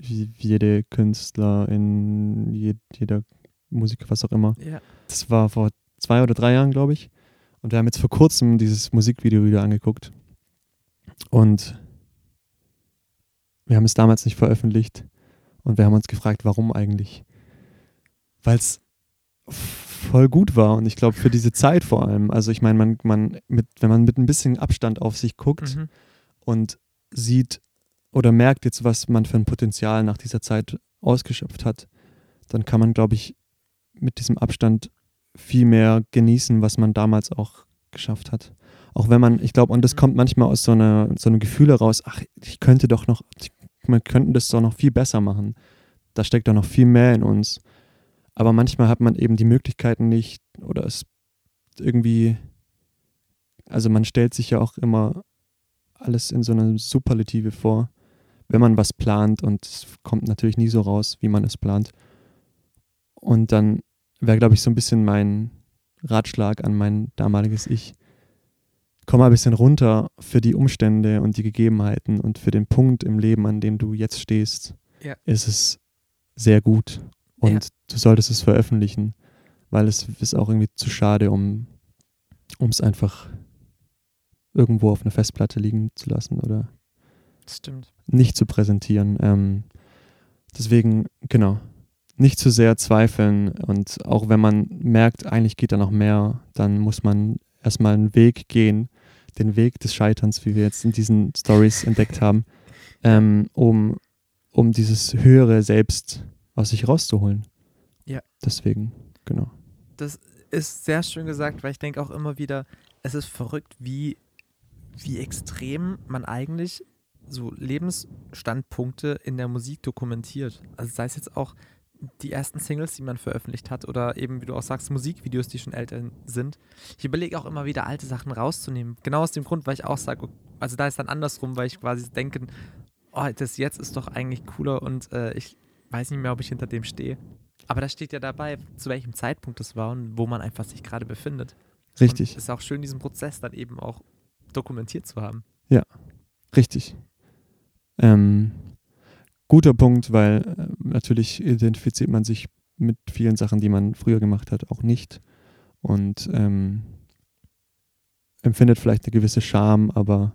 jede Künstlerin, je- jeder Musiker, was auch immer. ja. Das war vor zwei oder drei Jahren, glaube ich. Und wir haben jetzt vor kurzem dieses Musikvideo wieder angeguckt. Und wir haben es damals nicht veröffentlicht. Und wir haben uns gefragt, warum eigentlich? Weil es voll gut war. Und ich glaube, für diese Zeit vor allem. Also ich meine, man, man mit, wenn man mit ein bisschen Abstand auf sich guckt Mhm. Und sieht oder merkt jetzt, was man für ein Potenzial nach dieser Zeit ausgeschöpft hat, dann kann man, glaube ich, mit diesem Abstand viel mehr genießen, was man damals auch geschafft hat. Auch wenn man, ich glaube, und das kommt manchmal aus so einer so einem Gefühl heraus, ach, ich könnte doch noch, man könnte das doch noch viel besser machen. Da steckt doch noch viel mehr in uns. Aber manchmal hat man eben die Möglichkeiten nicht oder es irgendwie, also man stellt sich ja auch immer alles in so einer Superlative vor, wenn man was plant und es kommt natürlich nie so raus, wie man es plant. Und dann wäre, glaube ich, so ein bisschen mein Ratschlag an mein damaliges Ich. Komm mal ein bisschen runter für die Umstände und die Gegebenheiten und für den Punkt im Leben, an dem du jetzt stehst, Ja. ist es sehr gut. Und Ja. du solltest es veröffentlichen, weil es ist auch irgendwie zu schade, um es einfach irgendwo auf einer Festplatte liegen zu lassen oder stimmt. nicht zu präsentieren. Ähm, deswegen, genau, nicht zu sehr zweifeln und auch wenn man merkt, eigentlich geht da noch mehr, dann muss man erstmal einen Weg gehen, den Weg des Scheiterns, wie wir jetzt in diesen Stories entdeckt haben, ähm, um, um dieses höhere Selbst aus sich rauszuholen. Ja. Deswegen, genau. Das ist sehr schön gesagt, weil ich denke auch immer wieder, es ist verrückt, wie, wie extrem man eigentlich so Lebensstandpunkte in der Musik dokumentiert. Also sei es jetzt auch die ersten Singles, die man veröffentlicht hat oder eben, wie du auch sagst, Musikvideos, die schon älter sind. Ich überlege auch immer wieder, alte Sachen rauszunehmen. Genau aus dem Grund, weil ich auch sage, also da ist dann andersrum, weil ich quasi denke, oh, das jetzt ist doch eigentlich cooler und äh, ich weiß nicht mehr, ob ich hinter dem stehe. Aber da steht ja dabei, zu welchem Zeitpunkt es war und wo man einfach sich gerade befindet. Richtig, Und es ist auch schön, diesen Prozess dann eben auch dokumentiert zu haben. richtig. Ähm, guter Punkt, weil äh, natürlich identifiziert man sich mit vielen Sachen, die man früher gemacht hat, auch nicht. Und ähm, empfindet vielleicht eine gewisse Scham, aber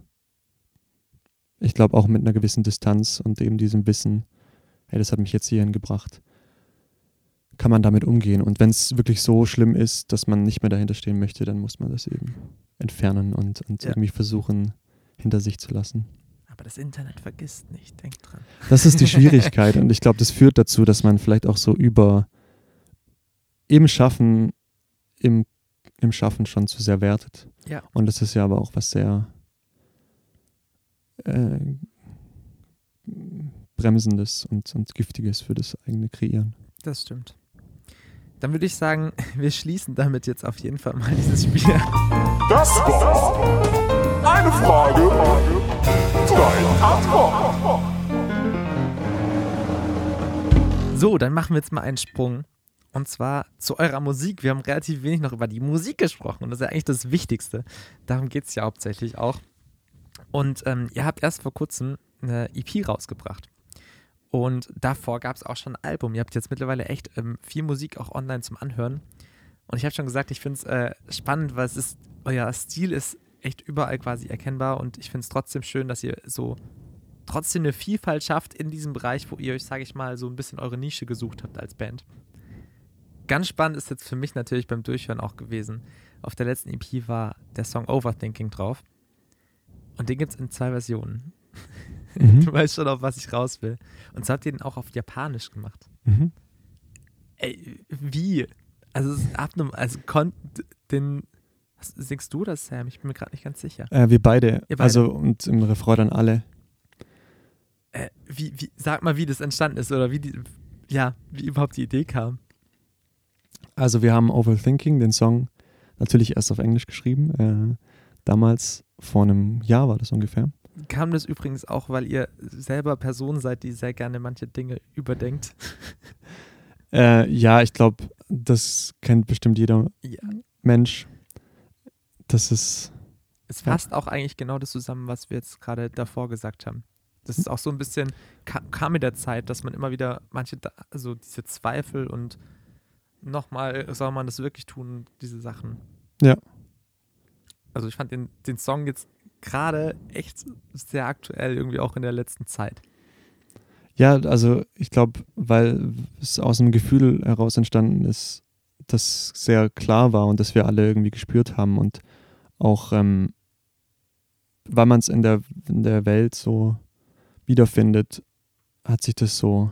ich glaube auch mit einer gewissen Distanz und eben diesem Wissen, hey, das hat mich jetzt hierhin gebracht, kann man damit umgehen. Und wenn es wirklich so schlimm ist, dass man nicht mehr dahinter stehen möchte, dann muss man das eben entfernen und, und Ja. irgendwie versuchen, hinter sich zu lassen. Aber das Internet vergisst nicht, denk dran. Das ist die Schwierigkeit und ich glaube, das führt dazu, dass man vielleicht auch so über im Schaffen, im, im Schaffen schon zu sehr wertet. Ja. Und das ist ja aber auch was sehr äh, Bremsendes und, und Giftiges für das eigene Kreieren. Das stimmt. Dann würde ich sagen, wir schließen damit jetzt auf jeden Fall mal dieses Spiel. Das war eine Frage, drei Antworten. So, dann machen wir jetzt mal einen Sprung. Und zwar zu eurer Musik. Wir haben relativ wenig noch über die Musik gesprochen. Und das ist ja eigentlich das Wichtigste. Darum geht es ja hauptsächlich auch. Und ähm, ihr habt erst vor kurzem eine EP rausgebracht. Und davor gab es auch schon ein Album. Ihr habt jetzt mittlerweile echt ähm, viel Musik auch online zum Anhören. Und ich habe schon gesagt, ich finde es äh, spannend, weil es ist, euer Stil ist echt überall quasi erkennbar. Und ich finde es trotzdem schön, dass ihr so trotzdem eine Vielfalt schafft in diesem Bereich, wo ihr euch, sage ich mal, so ein bisschen eure Nische gesucht habt als Band. Ganz spannend ist jetzt für mich natürlich beim Durchhören auch gewesen. Auf der letzten EP war der Song Overthinking drauf. Und den gibt es in zwei Versionen. Mhm. Du weißt schon, auf was ich raus will. Und so habt ihr den auch auf Japanisch gemacht. Mhm. Ey, wie? Also, abnormal. Also, konnt den. Was, singst du das, Sam? Ich bin mir gerade nicht ganz sicher. Äh, wir beide, beide. also und im Refrain dann alle. Äh, wie, wie, sag mal, wie das entstanden ist oder wie die. Ja, wie überhaupt die Idee kam. Also wir haben Overthinking, den Song, natürlich erst auf Englisch geschrieben. Äh, damals, vor einem Jahr war das ungefähr. Kam das übrigens auch, weil ihr selber Person seid, die sehr gerne manche Dinge überdenkt? Äh, ja, ich glaube, das kennt bestimmt jeder Ja. Mensch. Das ist, Es Ja. fasst auch eigentlich genau das zusammen, was wir jetzt gerade davor gesagt haben. Das ist auch so ein bisschen, ka kam mit der Zeit, dass man immer wieder manche, also diese Zweifel und nochmal, soll man das wirklich tun, diese Sachen. Ja. Also ich fand den, den Song jetzt gerade echt sehr aktuell, irgendwie auch in der letzten Zeit. ja, also ich glaube, weil es aus einem Gefühl heraus entstanden ist, das sehr klar war und das wir alle irgendwie gespürt haben und auch, ähm, weil man es in der, in der Welt so wiederfindet, hat sich das so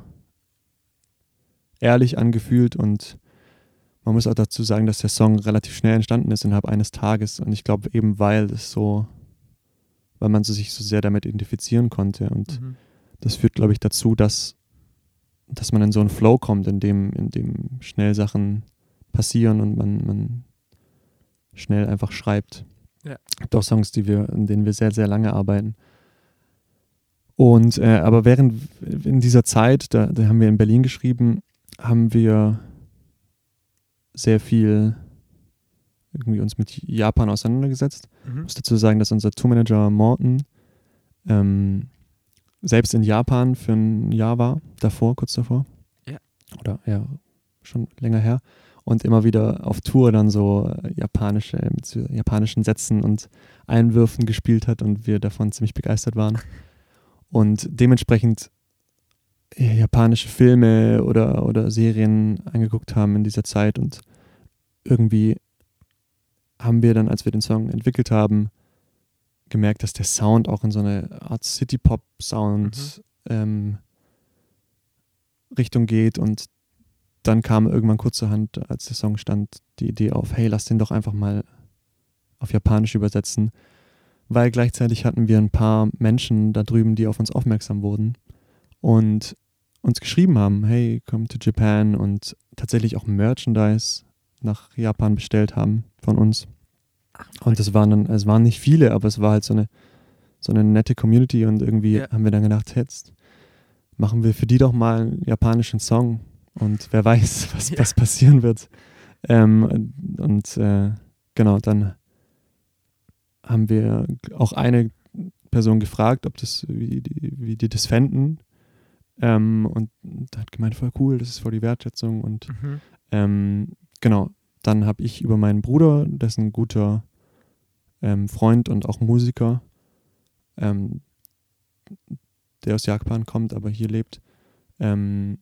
ehrlich angefühlt und man muss auch dazu sagen, dass der Song relativ schnell entstanden ist innerhalb eines Tages und ich glaube eben, weil es so, weil man so sich so sehr damit identifizieren konnte und Mhm. das führt, glaube ich, dazu, dass, dass man in so einen Flow kommt, in dem, in dem schnell Sachen passieren und man, man schnell einfach schreibt. Ja. Auch Songs, die wir, in denen wir sehr, sehr lange arbeiten. Und äh, aber während in dieser Zeit, da, da haben wir in Berlin geschrieben, haben wir sehr viel irgendwie uns mit Japan auseinandergesetzt. Ich Mhm. muss dazu sagen, dass unser Tourmanager Morton ähm, selbst in Japan für ein Jahr war, davor, kurz davor. Ja. Oder ja, schon länger her. Und immer wieder auf Tour dann so äh, japanische, mit japanischen Sätzen und Einwürfen gespielt hat und wir davon ziemlich begeistert waren. und dementsprechend äh, japanische Filme oder, oder Serien angeguckt haben in dieser Zeit und irgendwie haben wir dann, als wir den Song entwickelt haben, gemerkt, dass der Sound auch in so eine Art City-Pop-Sound Mhm. ähm, Richtung geht. Und dann kam irgendwann kurzerhand, als der Song stand, die Idee auf, hey, lass den doch einfach mal auf Japanisch übersetzen, weil gleichzeitig hatten wir ein paar Menschen da drüben, die auf uns aufmerksam wurden und uns geschrieben haben, hey, come to Japan und tatsächlich auch Merchandise nach Japan bestellt haben von uns. Und es waren dann, es waren nicht viele, aber es war halt so eine, so eine nette Community und irgendwie Ja. haben wir dann gedacht, jetzt machen wir für die doch mal einen japanischen Song und wer weiß, was, Ja. was passieren wird. Ähm, und äh, genau, dann haben wir auch eine Person gefragt, ob das, wie die, wie die das fänden. Ähm, und hat gemeint, voll cool, das ist voll die Wertschätzung und Mhm. ähm, genau, dann habe ich über meinen Bruder, dessen guter ähm, Freund und auch Musiker, ähm, der aus Japan kommt, aber hier lebt, ähm,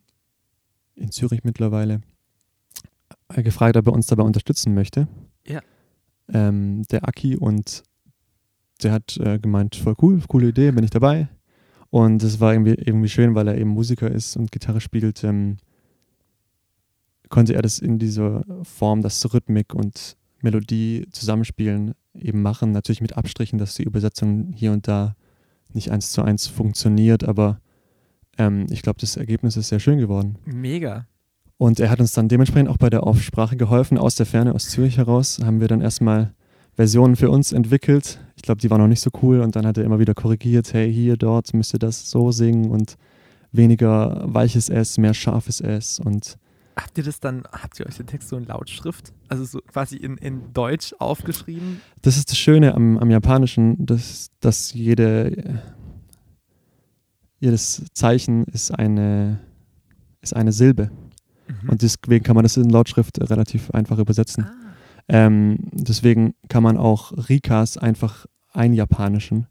in Zürich mittlerweile, äh, gefragt, ob er uns dabei unterstützen möchte. Ja. Ähm, der Aki und der hat äh, gemeint, voll cool, coole Idee, bin ich dabei. Und es war irgendwie, irgendwie schön, weil er eben Musiker ist und Gitarre spielt. Ähm, konnte er das in dieser Form, das Rhythmik und Melodie zusammenspielen, eben machen. Natürlich mit Abstrichen, dass die Übersetzung hier und da nicht eins zu eins funktioniert, aber ähm, ich glaube, das Ergebnis ist sehr schön geworden. Mega. Und er hat uns dann dementsprechend auch bei der Aufsprache geholfen. Aus der Ferne, aus Zürich heraus, haben wir dann erstmal Versionen für uns entwickelt. Ich glaube, die waren noch nicht so cool und dann hat er immer wieder korrigiert, hey, hier, dort müsst ihr das so singen und weniger weiches S, mehr scharfes S und Habt ihr das dann, habt ihr euch den Text so in Lautschrift, also so quasi in, in Deutsch aufgeschrieben? Das ist das Schöne am, am Japanischen, dass, dass jede, jedes Zeichen ist eine, ist eine Silbe. Mhm. Und deswegen kann man das in Lautschrift relativ einfach übersetzen. ah, Ähm, deswegen kann man auch Rikas einfach einjapanischen,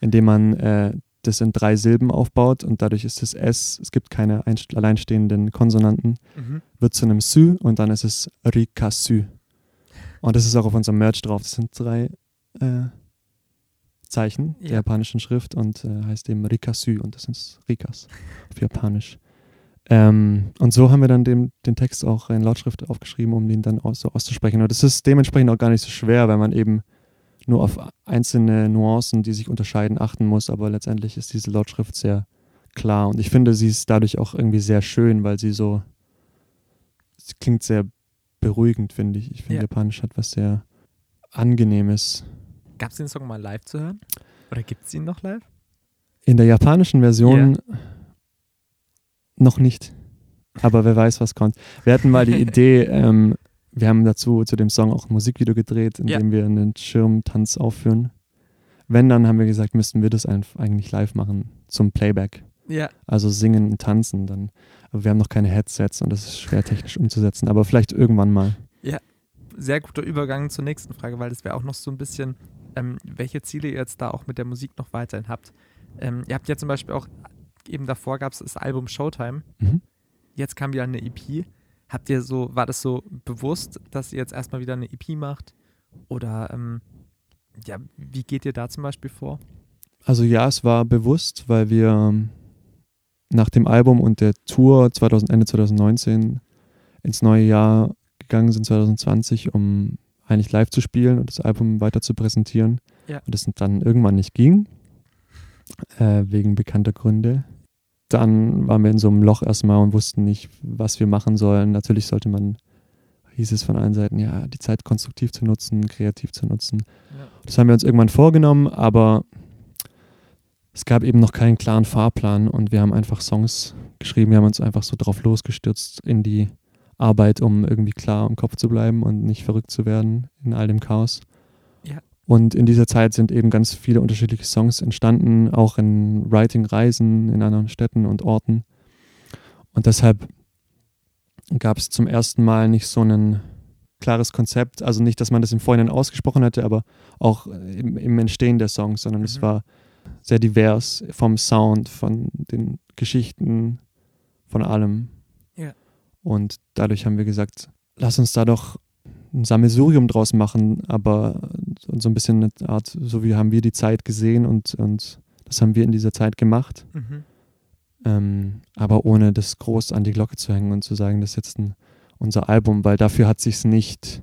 indem man äh, das in drei Silben aufbaut und dadurch ist das S, es gibt keine einst- alleinstehenden Konsonanten, mhm. wird zu einem Sü und dann ist es Rikasü. Und das ist auch auf unserem Merch drauf. Das sind drei äh, Zeichen der Ja. japanischen Schrift und äh, heißt eben Rikasü und das sind Rikas auf Japanisch. Ähm, und so haben wir dann den, den Text auch in Lautschrift aufgeschrieben, um den dann so auszusprechen. Und das ist dementsprechend auch gar nicht so schwer, weil man eben nur auf einzelne Nuancen, die sich unterscheiden, achten muss. Aber letztendlich ist diese Lautschrift sehr klar. Und ich finde, sie ist dadurch auch irgendwie sehr schön, weil sie so, sie klingt sehr beruhigend, finde ich. Ich finde, Ja. Japanisch hat was sehr Angenehmes. Gab es den Song mal live zu hören? Oder gibt es ihn noch live? In der japanischen Version noch nicht. Aber wer weiß, was kommt. Wir hatten mal die Idee, ähm, wir haben dazu zu dem Song auch ein Musikvideo gedreht, in Ja. dem wir einen Schirmtanz aufführen. Wenn, dann haben wir gesagt, müssten wir das eigentlich live machen zum Playback. Ja. Also singen und tanzen dann. Aber wir haben noch keine Headsets und das ist schwer technisch umzusetzen. Aber vielleicht irgendwann mal. Sehr guter Übergang zur nächsten Frage, weil das wäre auch noch so ein bisschen, ähm, welche Ziele ihr jetzt da auch mit der Musik noch weiterhin habt. Ähm, ihr habt ja zum Beispiel auch, eben davor gab es das Album Showtime. Mhm. Jetzt kam wieder eine EP. Habt ihr so, war das so bewusst, dass ihr jetzt erstmal wieder eine EP macht? Oder ähm, ja, wie geht ihr da zum Beispiel vor? Also ja, es war bewusst, weil wir ähm, nach dem Album und der Tour 2000, Ende 2019 ins neue Jahr gegangen sind, 2020, um eigentlich live zu spielen und das Album weiter zu präsentieren. Ja. Und das dann irgendwann nicht ging, äh, wegen bekannter Gründe. Dann waren wir in so einem Loch erstmal und wussten nicht, was wir machen sollen. Natürlich sollte man, hieß es von allen Seiten, ja, die Zeit konstruktiv zu nutzen, kreativ zu nutzen. Ja. Das haben wir uns irgendwann vorgenommen, aber es gab eben noch keinen klaren Fahrplan und wir haben einfach Songs geschrieben, wir haben uns einfach so drauf losgestürzt in die Arbeit, um irgendwie klar im Kopf zu bleiben und nicht verrückt zu werden in all dem Chaos. Und in dieser Zeit sind eben ganz viele unterschiedliche Songs entstanden, auch in Writing-Reisen in anderen Städten und Orten. Und deshalb gab es zum ersten Mal nicht so ein klares Konzept, also nicht, dass man das im Vorhinein ausgesprochen hätte, aber auch im, im Entstehen der Songs, sondern es Mhm. war sehr divers vom Sound, von den Geschichten, von allem. Ja. Und dadurch haben wir gesagt, lass uns da doch ein Sammelsurium draus machen, aber so ein bisschen eine Art, so wie haben wir die Zeit gesehen und, und das haben wir in dieser Zeit gemacht. Mhm. Ähm, aber ohne das groß an die Glocke zu hängen und zu sagen, das ist jetzt ein, unser Album, weil dafür hat sich nicht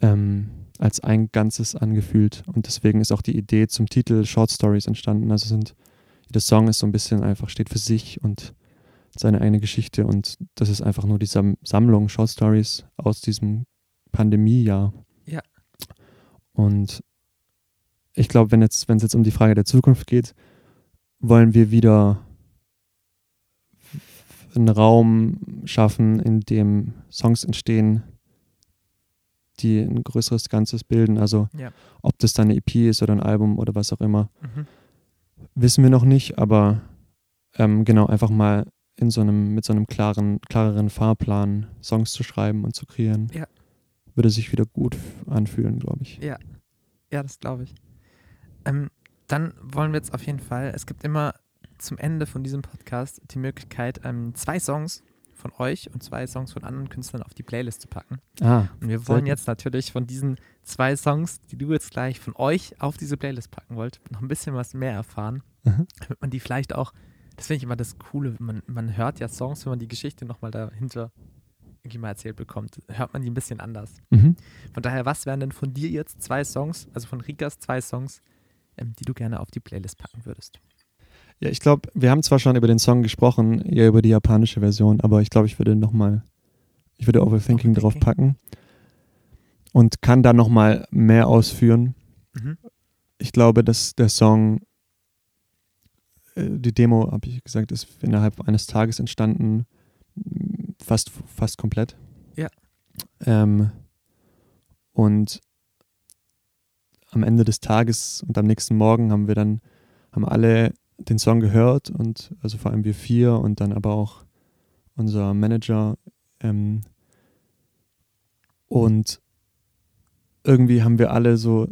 ähm, als ein Ganzes angefühlt und deswegen ist auch die Idee zum Titel Short Stories entstanden. Also sind jeder Song ist so ein bisschen einfach steht für sich und seine eigene Geschichte und das ist einfach nur die Sam Sammlung Short Stories aus diesem Pandemiejahr. Ja. Und ich glaube, wenn jetzt, wenn es jetzt um die Frage der Zukunft geht, wollen wir wieder einen Raum schaffen, in dem Songs entstehen, die ein größeres Ganzes bilden. Also Ja. ob das dann eine EP ist oder ein Album oder was auch immer, Mhm. wissen wir noch nicht, aber ähm, genau, einfach mal in so einem, mit so einem klaren, klareren Fahrplan Songs zu schreiben und zu kreieren, Ja. Würde sich wieder gut anfühlen, glaube ich. Ja, das glaube ich. Ähm, dann wollen wir jetzt auf jeden Fall, es gibt immer zum Ende von diesem Podcast die Möglichkeit, ähm, zwei Songs von euch und zwei Songs von anderen Künstlern auf die Playlist zu packen. Ah, Und wir wollen jetzt natürlich von diesen zwei Songs, die du jetzt gleich von euch auf diese Playlist packen wollt, noch ein bisschen was mehr erfahren, Mhm. damit man die vielleicht auch, das finde ich immer das Coole, man, man hört ja Songs, wenn man die Geschichte nochmal dahinter irgendwie mal erzählt bekommt, hört man die ein bisschen anders. mhm. Von daher, was wären denn von dir jetzt zwei Songs, also von Rikas zwei Songs, ähm, die du gerne auf die Playlist packen würdest? Ja, ich glaube, wir haben zwar schon über den Song gesprochen, eher über die japanische Version, aber ich glaube, ich würde nochmal, ich würde Overthinking drauf Overthinking. packen und kann da nochmal mehr ausführen. Mhm. Ich glaube, dass der Song, äh, die Demo, habe ich gesagt, ist innerhalb eines Tages entstanden, fast, fast komplett. Ja. Ähm, und am Ende des Tages und am nächsten Morgen haben wir dann, haben alle den Song gehört und also vor allem wir vier und dann aber auch unser Manager ähm, und irgendwie haben wir alle so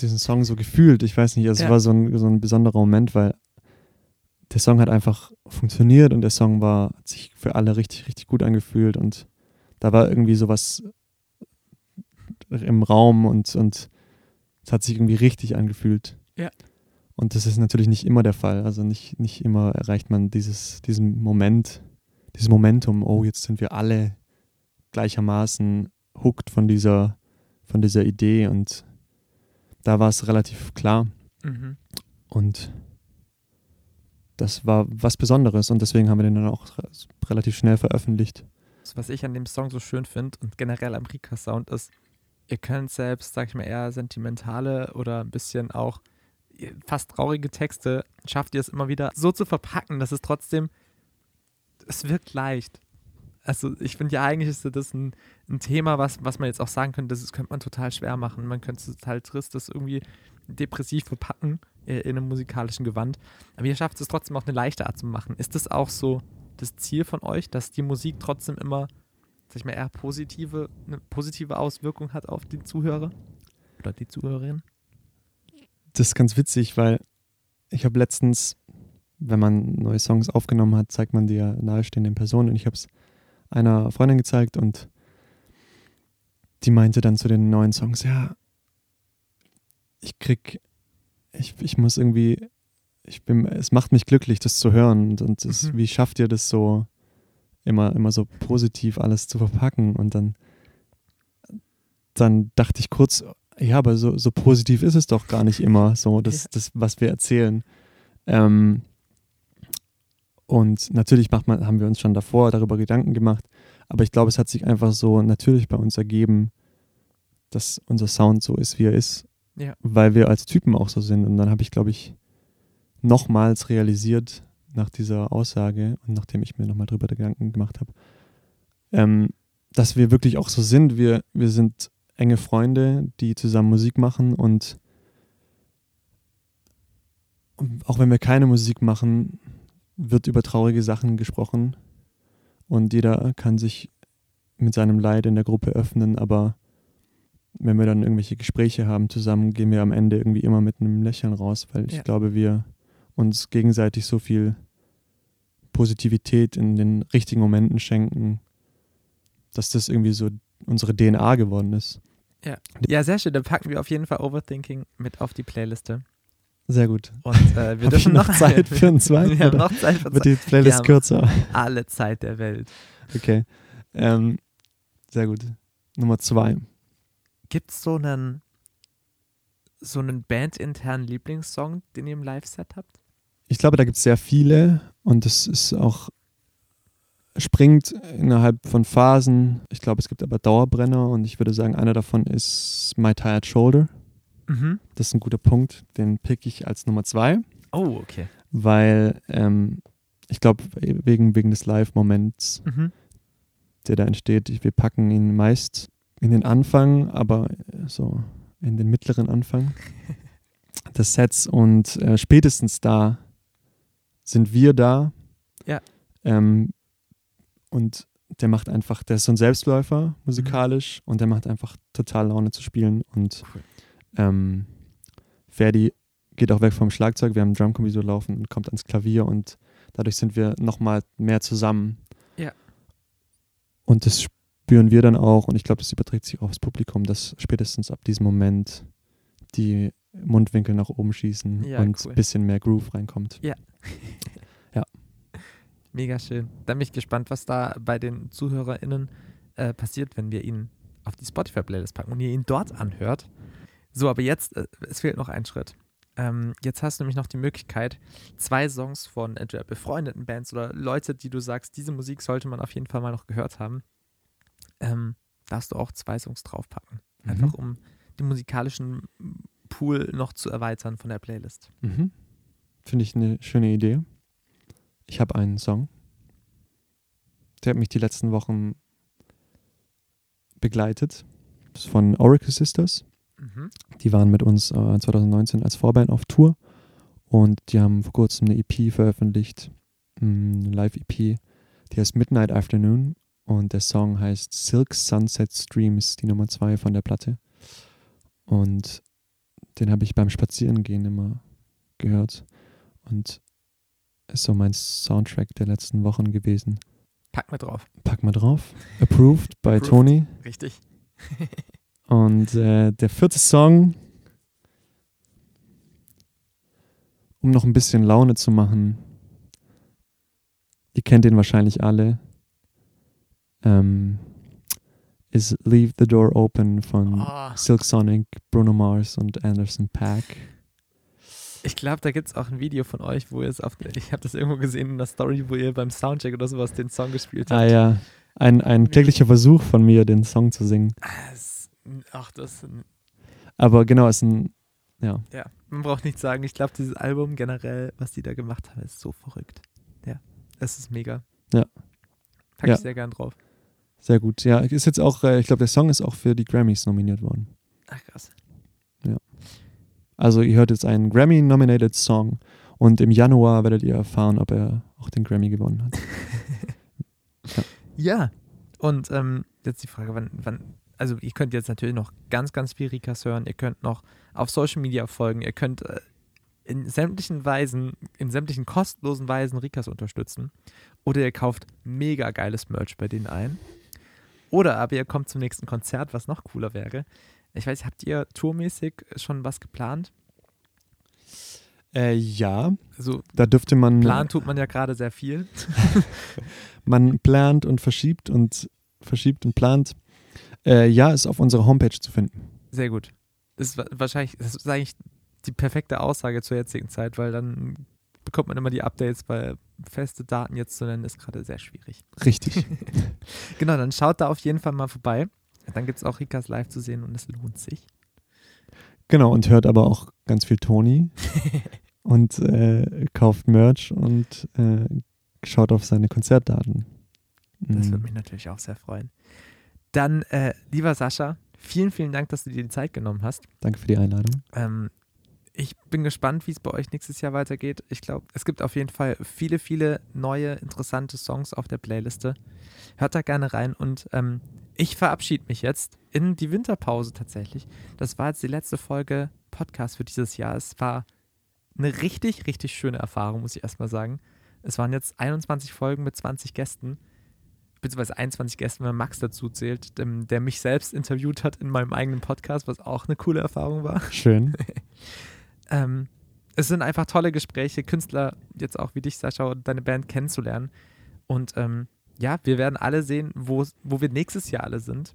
diesen Song so gefühlt. Ich weiß nicht, also Ja. es war so ein, so ein besonderer Moment, weil der Song hat einfach funktioniert und der Song war, hat sich für alle richtig, richtig gut angefühlt und da war irgendwie sowas im Raum und, und es hat sich irgendwie richtig angefühlt. Ja. Und das ist natürlich nicht immer der Fall. Also nicht, nicht immer erreicht man dieses, diesen Moment, dieses Momentum, oh, jetzt sind wir alle gleichermaßen hooked von dieser, von dieser Idee und da war es relativ klar Mhm. und das war was Besonderes und deswegen haben wir den dann auch re- relativ schnell veröffentlicht. Das, was ich an dem Song so schön finde und generell am Rika-Sound ist, ihr könnt selbst, sag ich mal, eher sentimentale oder ein bisschen auch fast traurige Texte, schafft ihr es immer wieder so zu verpacken, dass es trotzdem, es wirkt leicht. Also ich finde ja eigentlich ist das ein, ein Thema, was, was man jetzt auch sagen könnte, das ist- könnte man total schwer machen. Man könnte es total trist, das irgendwie depressiv verpacken äh, in einem musikalischen Gewand. Aber ihr schafft es trotzdem auf eine leichte Art zu machen. Ist das auch so das Ziel von euch, dass die Musik trotzdem immer, sag ich mal, eher positive, eine positive Auswirkung hat auf die Zuhörer oder die Zuhörerin? Das ist ganz witzig, weil ich habe letztens, wenn man neue Songs aufgenommen hat, zeigt man die ja nahestehenden Personen und ich habe es einer Freundin gezeigt und die meinte dann zu den neuen Songs, ja, ich krieg, ich, ich muss irgendwie, ich bin, es macht mich glücklich, das zu hören und, und es, Mhm. wie schafft ihr das so, immer, immer so positiv alles zu verpacken und dann, dann dachte ich kurz, ja, aber so, so positiv ist es doch gar nicht immer, so das, das was wir erzählen. Ähm, und natürlich macht man, haben wir uns schon davor darüber Gedanken gemacht, aber ich glaube, es hat sich einfach so natürlich bei uns ergeben, dass unser Sound so ist, wie er ist, Ja. weil wir als Typen auch so sind. Und dann habe ich, glaube ich, nochmals realisiert nach dieser Aussage und nachdem ich mir nochmal drüber Gedanken gemacht habe, ähm, dass wir wirklich auch so sind. Wir, wir sind enge Freunde, die zusammen Musik machen und auch wenn wir keine Musik machen, wird über traurige Sachen gesprochen und jeder kann sich mit seinem Leid in der Gruppe öffnen, aber wenn wir dann irgendwelche Gespräche haben zusammen, gehen wir am Ende irgendwie immer mit einem Lächeln raus, weil ich Ja. glaube, wir uns gegenseitig so viel Positivität in den richtigen Momenten schenken, dass das irgendwie so unsere DNA geworden ist. Ja, sehr schön. Dann packen wir auf jeden Fall Overthinking mit auf die Playliste. Sehr gut. Und äh, wir dürfen noch Zeit für einen zweiten, Wir haben noch Zeit für Wird die Playlist kürzer? alle Zeit der Welt. Okay. Ähm, sehr gut. Nummer zwei. Gibt es so einen so einen bandinternen Lieblingssong, den ihr im Live-Set habt? Ich glaube, da gibt es sehr viele und es ist auch springt innerhalb von Phasen. Ich glaube, es gibt aber Dauerbrenner und ich würde sagen, einer davon ist My Tired Shoulder. Mhm. Das ist ein guter Punkt. Den pick ich als Nummer zwei, Oh, okay. weil ähm, ich glaube, wegen, wegen des Live-Moments, Mhm. der da entsteht, wir packen ihn meist in den Anfang, aber so in den mittleren Anfang des Sets und äh, spätestens da sind wir da. Ja. Ähm, und der macht einfach, der ist so ein Selbstläufer musikalisch und der macht einfach total Laune zu spielen und Cool. ähm, Ferdi geht auch weg vom Schlagzeug, wir haben einen Drumcomputer laufen und kommt ans Klavier und dadurch sind wir nochmal mehr zusammen. Ja. Und das spüren wir dann auch und ich glaube, das überträgt sich auch aufs Publikum, dass spätestens ab diesem Moment die Mundwinkel nach oben schießen Ja, und cool. ein bisschen mehr Groove reinkommt. Mega schön. Dann bin ich gespannt, was da bei den ZuhörerInnen äh, passiert, wenn wir ihn auf die Spotify-Playlist packen und ihr ihn dort anhört. So, aber jetzt, äh, es fehlt noch ein Schritt. Ähm, jetzt hast du nämlich noch die Möglichkeit, zwei Songs von entweder befreundeten Bands oder Leute, die du sagst, diese Musik sollte man auf jeden Fall mal noch gehört haben, ähm, darfst du auch zwei Songs draufpacken. Einfach Mhm. um den musikalischen Pool noch zu erweitern von der Playlist. Mhm. Finde ich eine schöne Idee. Ich habe einen Song. Der hat mich die letzten Wochen begleitet. Das ist von Oracle Sisters. Mhm. Die waren mit uns äh, 2019 als Vorband auf Tour und die haben vor kurzem eine EP veröffentlicht, mm, eine Live-EP, die heißt Midnight Afternoon und der Song heißt Silk Sunset Streams, die Nummer zwei von der Platte. Und den habe ich beim Spazierengehen immer gehört und ist so mein Soundtrack der letzten Wochen gewesen. Pack mal drauf. Pack mal drauf. Approved bei Approved. Tony. Richtig. Und äh, der vierte Song, um noch ein bisschen Laune zu machen, ihr kennt den wahrscheinlich alle, ähm, ist Leave the Door Open von Oh. Silk Sonic, Bruno Mars und Anderson Paak. Ich glaube, da gibt es auch ein Video von euch, wo ihr es auf. Ich habe das irgendwo gesehen in der Story, wo ihr beim Soundcheck oder sowas den Song gespielt habt. Ah ja, ein, ein kläglicher Versuch von mir, den Song zu singen. Ah, Ach, das. Aber genau, es ist ein, ja, Ja, man braucht nicht sagen. Ich glaube, dieses Album generell, was die da gemacht haben, ist so verrückt. Ja, es ist mega. Ja. Pack Ja. ich sehr gern drauf. Sehr gut. Ja, ist jetzt auch, äh, ich glaube, der Song ist auch für die Grammys nominiert worden. Ach, krass. Also ihr hört jetzt einen Grammy-nominated Song und im Januar werdet ihr erfahren, ob er auch den Grammy gewonnen hat. Ja. Und ähm, jetzt die Frage, wann, wann, also ihr könnt jetzt natürlich noch ganz, ganz viel Rikas hören. Ihr könnt noch auf Social Media folgen. Ihr könnt äh, in sämtlichen Weisen, in sämtlichen kostenlosen Weisen Rikas unterstützen. Oder ihr kauft mega geiles Merch bei denen ein. Oder aber ihr kommt zum nächsten Konzert, was noch cooler wäre. Ich weiß, habt ihr tourmäßig schon was geplant? Äh, ja, Also da dürfte man, planen tut man ja gerade sehr viel. man plant und verschiebt und verschiebt und plant. Äh, ja, ist auf unserer Homepage zu finden. Sehr gut. Das ist wa- wahrscheinlich, das ist eigentlich die perfekte Aussage zur jetzigen Zeit, weil dann bekommt man immer die Updates, weil feste Daten jetzt zu nennen, ist gerade sehr schwierig. Richtig. Genau, dann schaut da auf jeden Fall mal vorbei. Dann gibt es auch Rikas live zu sehen und es lohnt sich. genau, und hört aber auch ganz viel Toni und äh, kauft Merch und äh, schaut auf seine Konzertdaten. Das würde Mhm. mich natürlich auch sehr freuen. Dann, äh, lieber Sascha, vielen, vielen Dank, dass du dir die Zeit genommen hast. Danke für die Einladung. Ähm, ich bin gespannt, wie es bei euch nächstes Jahr weitergeht. Ich glaube, es gibt auf jeden Fall viele, viele neue, interessante Songs auf der Playliste. Hört da gerne rein und ähm, ich verabschiede mich jetzt in die Winterpause tatsächlich. Das war jetzt die letzte Folge Podcast für dieses Jahr. Es war eine richtig, richtig schöne Erfahrung, muss ich erstmal sagen. Es waren jetzt 21 Folgen mit 20 Gästen, beziehungsweise 21 Gästen, wenn Max dazu zählt, der mich selbst interviewt hat in meinem eigenen Podcast, was auch eine coole Erfahrung war. Schön. ähm, es sind einfach tolle Gespräche, Künstler, jetzt auch wie dich, Sascha, und deine Band kennenzulernen. Und ähm, ja, wir werden alle sehen, wo, wo wir nächstes Jahr alle sind.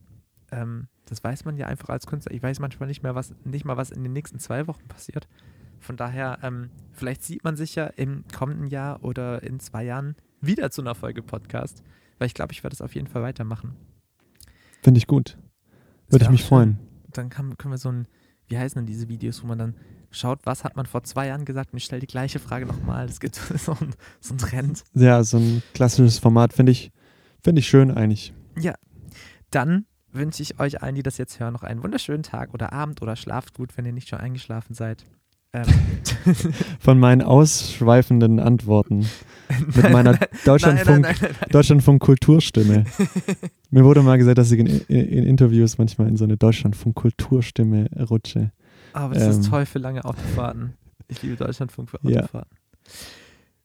Ähm, das weiß man ja einfach als Künstler. Ich weiß manchmal nicht mehr, was, nicht mal, was in den nächsten zwei Wochen passiert. Von daher, ähm, vielleicht sieht man sich ja im kommenden Jahr oder in zwei Jahren wieder zu einer Folge Podcast. Weil ich glaube, ich werde es auf jeden Fall weitermachen. Finde ich gut. Würde ich mich schön. freuen. Dann kann, können wir so ein, wie heißen denn diese Videos, wo man dann schaut, was hat man vor zwei Jahren gesagt und ich stelle die gleiche Frage nochmal. Es gibt so ein, so Trend. Ja, so ein klassisches Format finde ich, finde ich schön eigentlich. Ja, dann wünsche ich euch allen, die das jetzt hören, noch einen wunderschönen Tag oder Abend oder schlaft gut, wenn ihr nicht schon eingeschlafen seid. Ähm, Von meinen ausschweifenden Antworten mit meiner Deutschlandfunk, nein, Deutschlandfunk Kulturstimme. Mir wurde mal gesagt, dass ich in, in, in Interviews manchmal in so eine Deutschlandfunk Kulturstimme rutsche. Aber das ist Ähm. toll für lange Autofahrten. Ich liebe Deutschlandfunk für Ja. Autofahrten.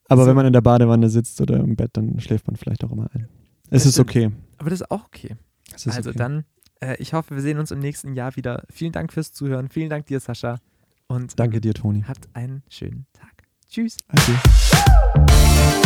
Aber So. wenn man in der Badewanne sitzt oder im Bett, dann schläft man vielleicht auch immer ein. Es Das ist okay. Aber das ist auch okay. Es ist also okay. dann, äh, ich hoffe, wir sehen uns im nächsten Jahr wieder. Vielen Dank fürs Zuhören. Vielen Dank dir, Sascha. Und Danke dir, Toni. habt einen schönen Tag. Tschüss. Adieu.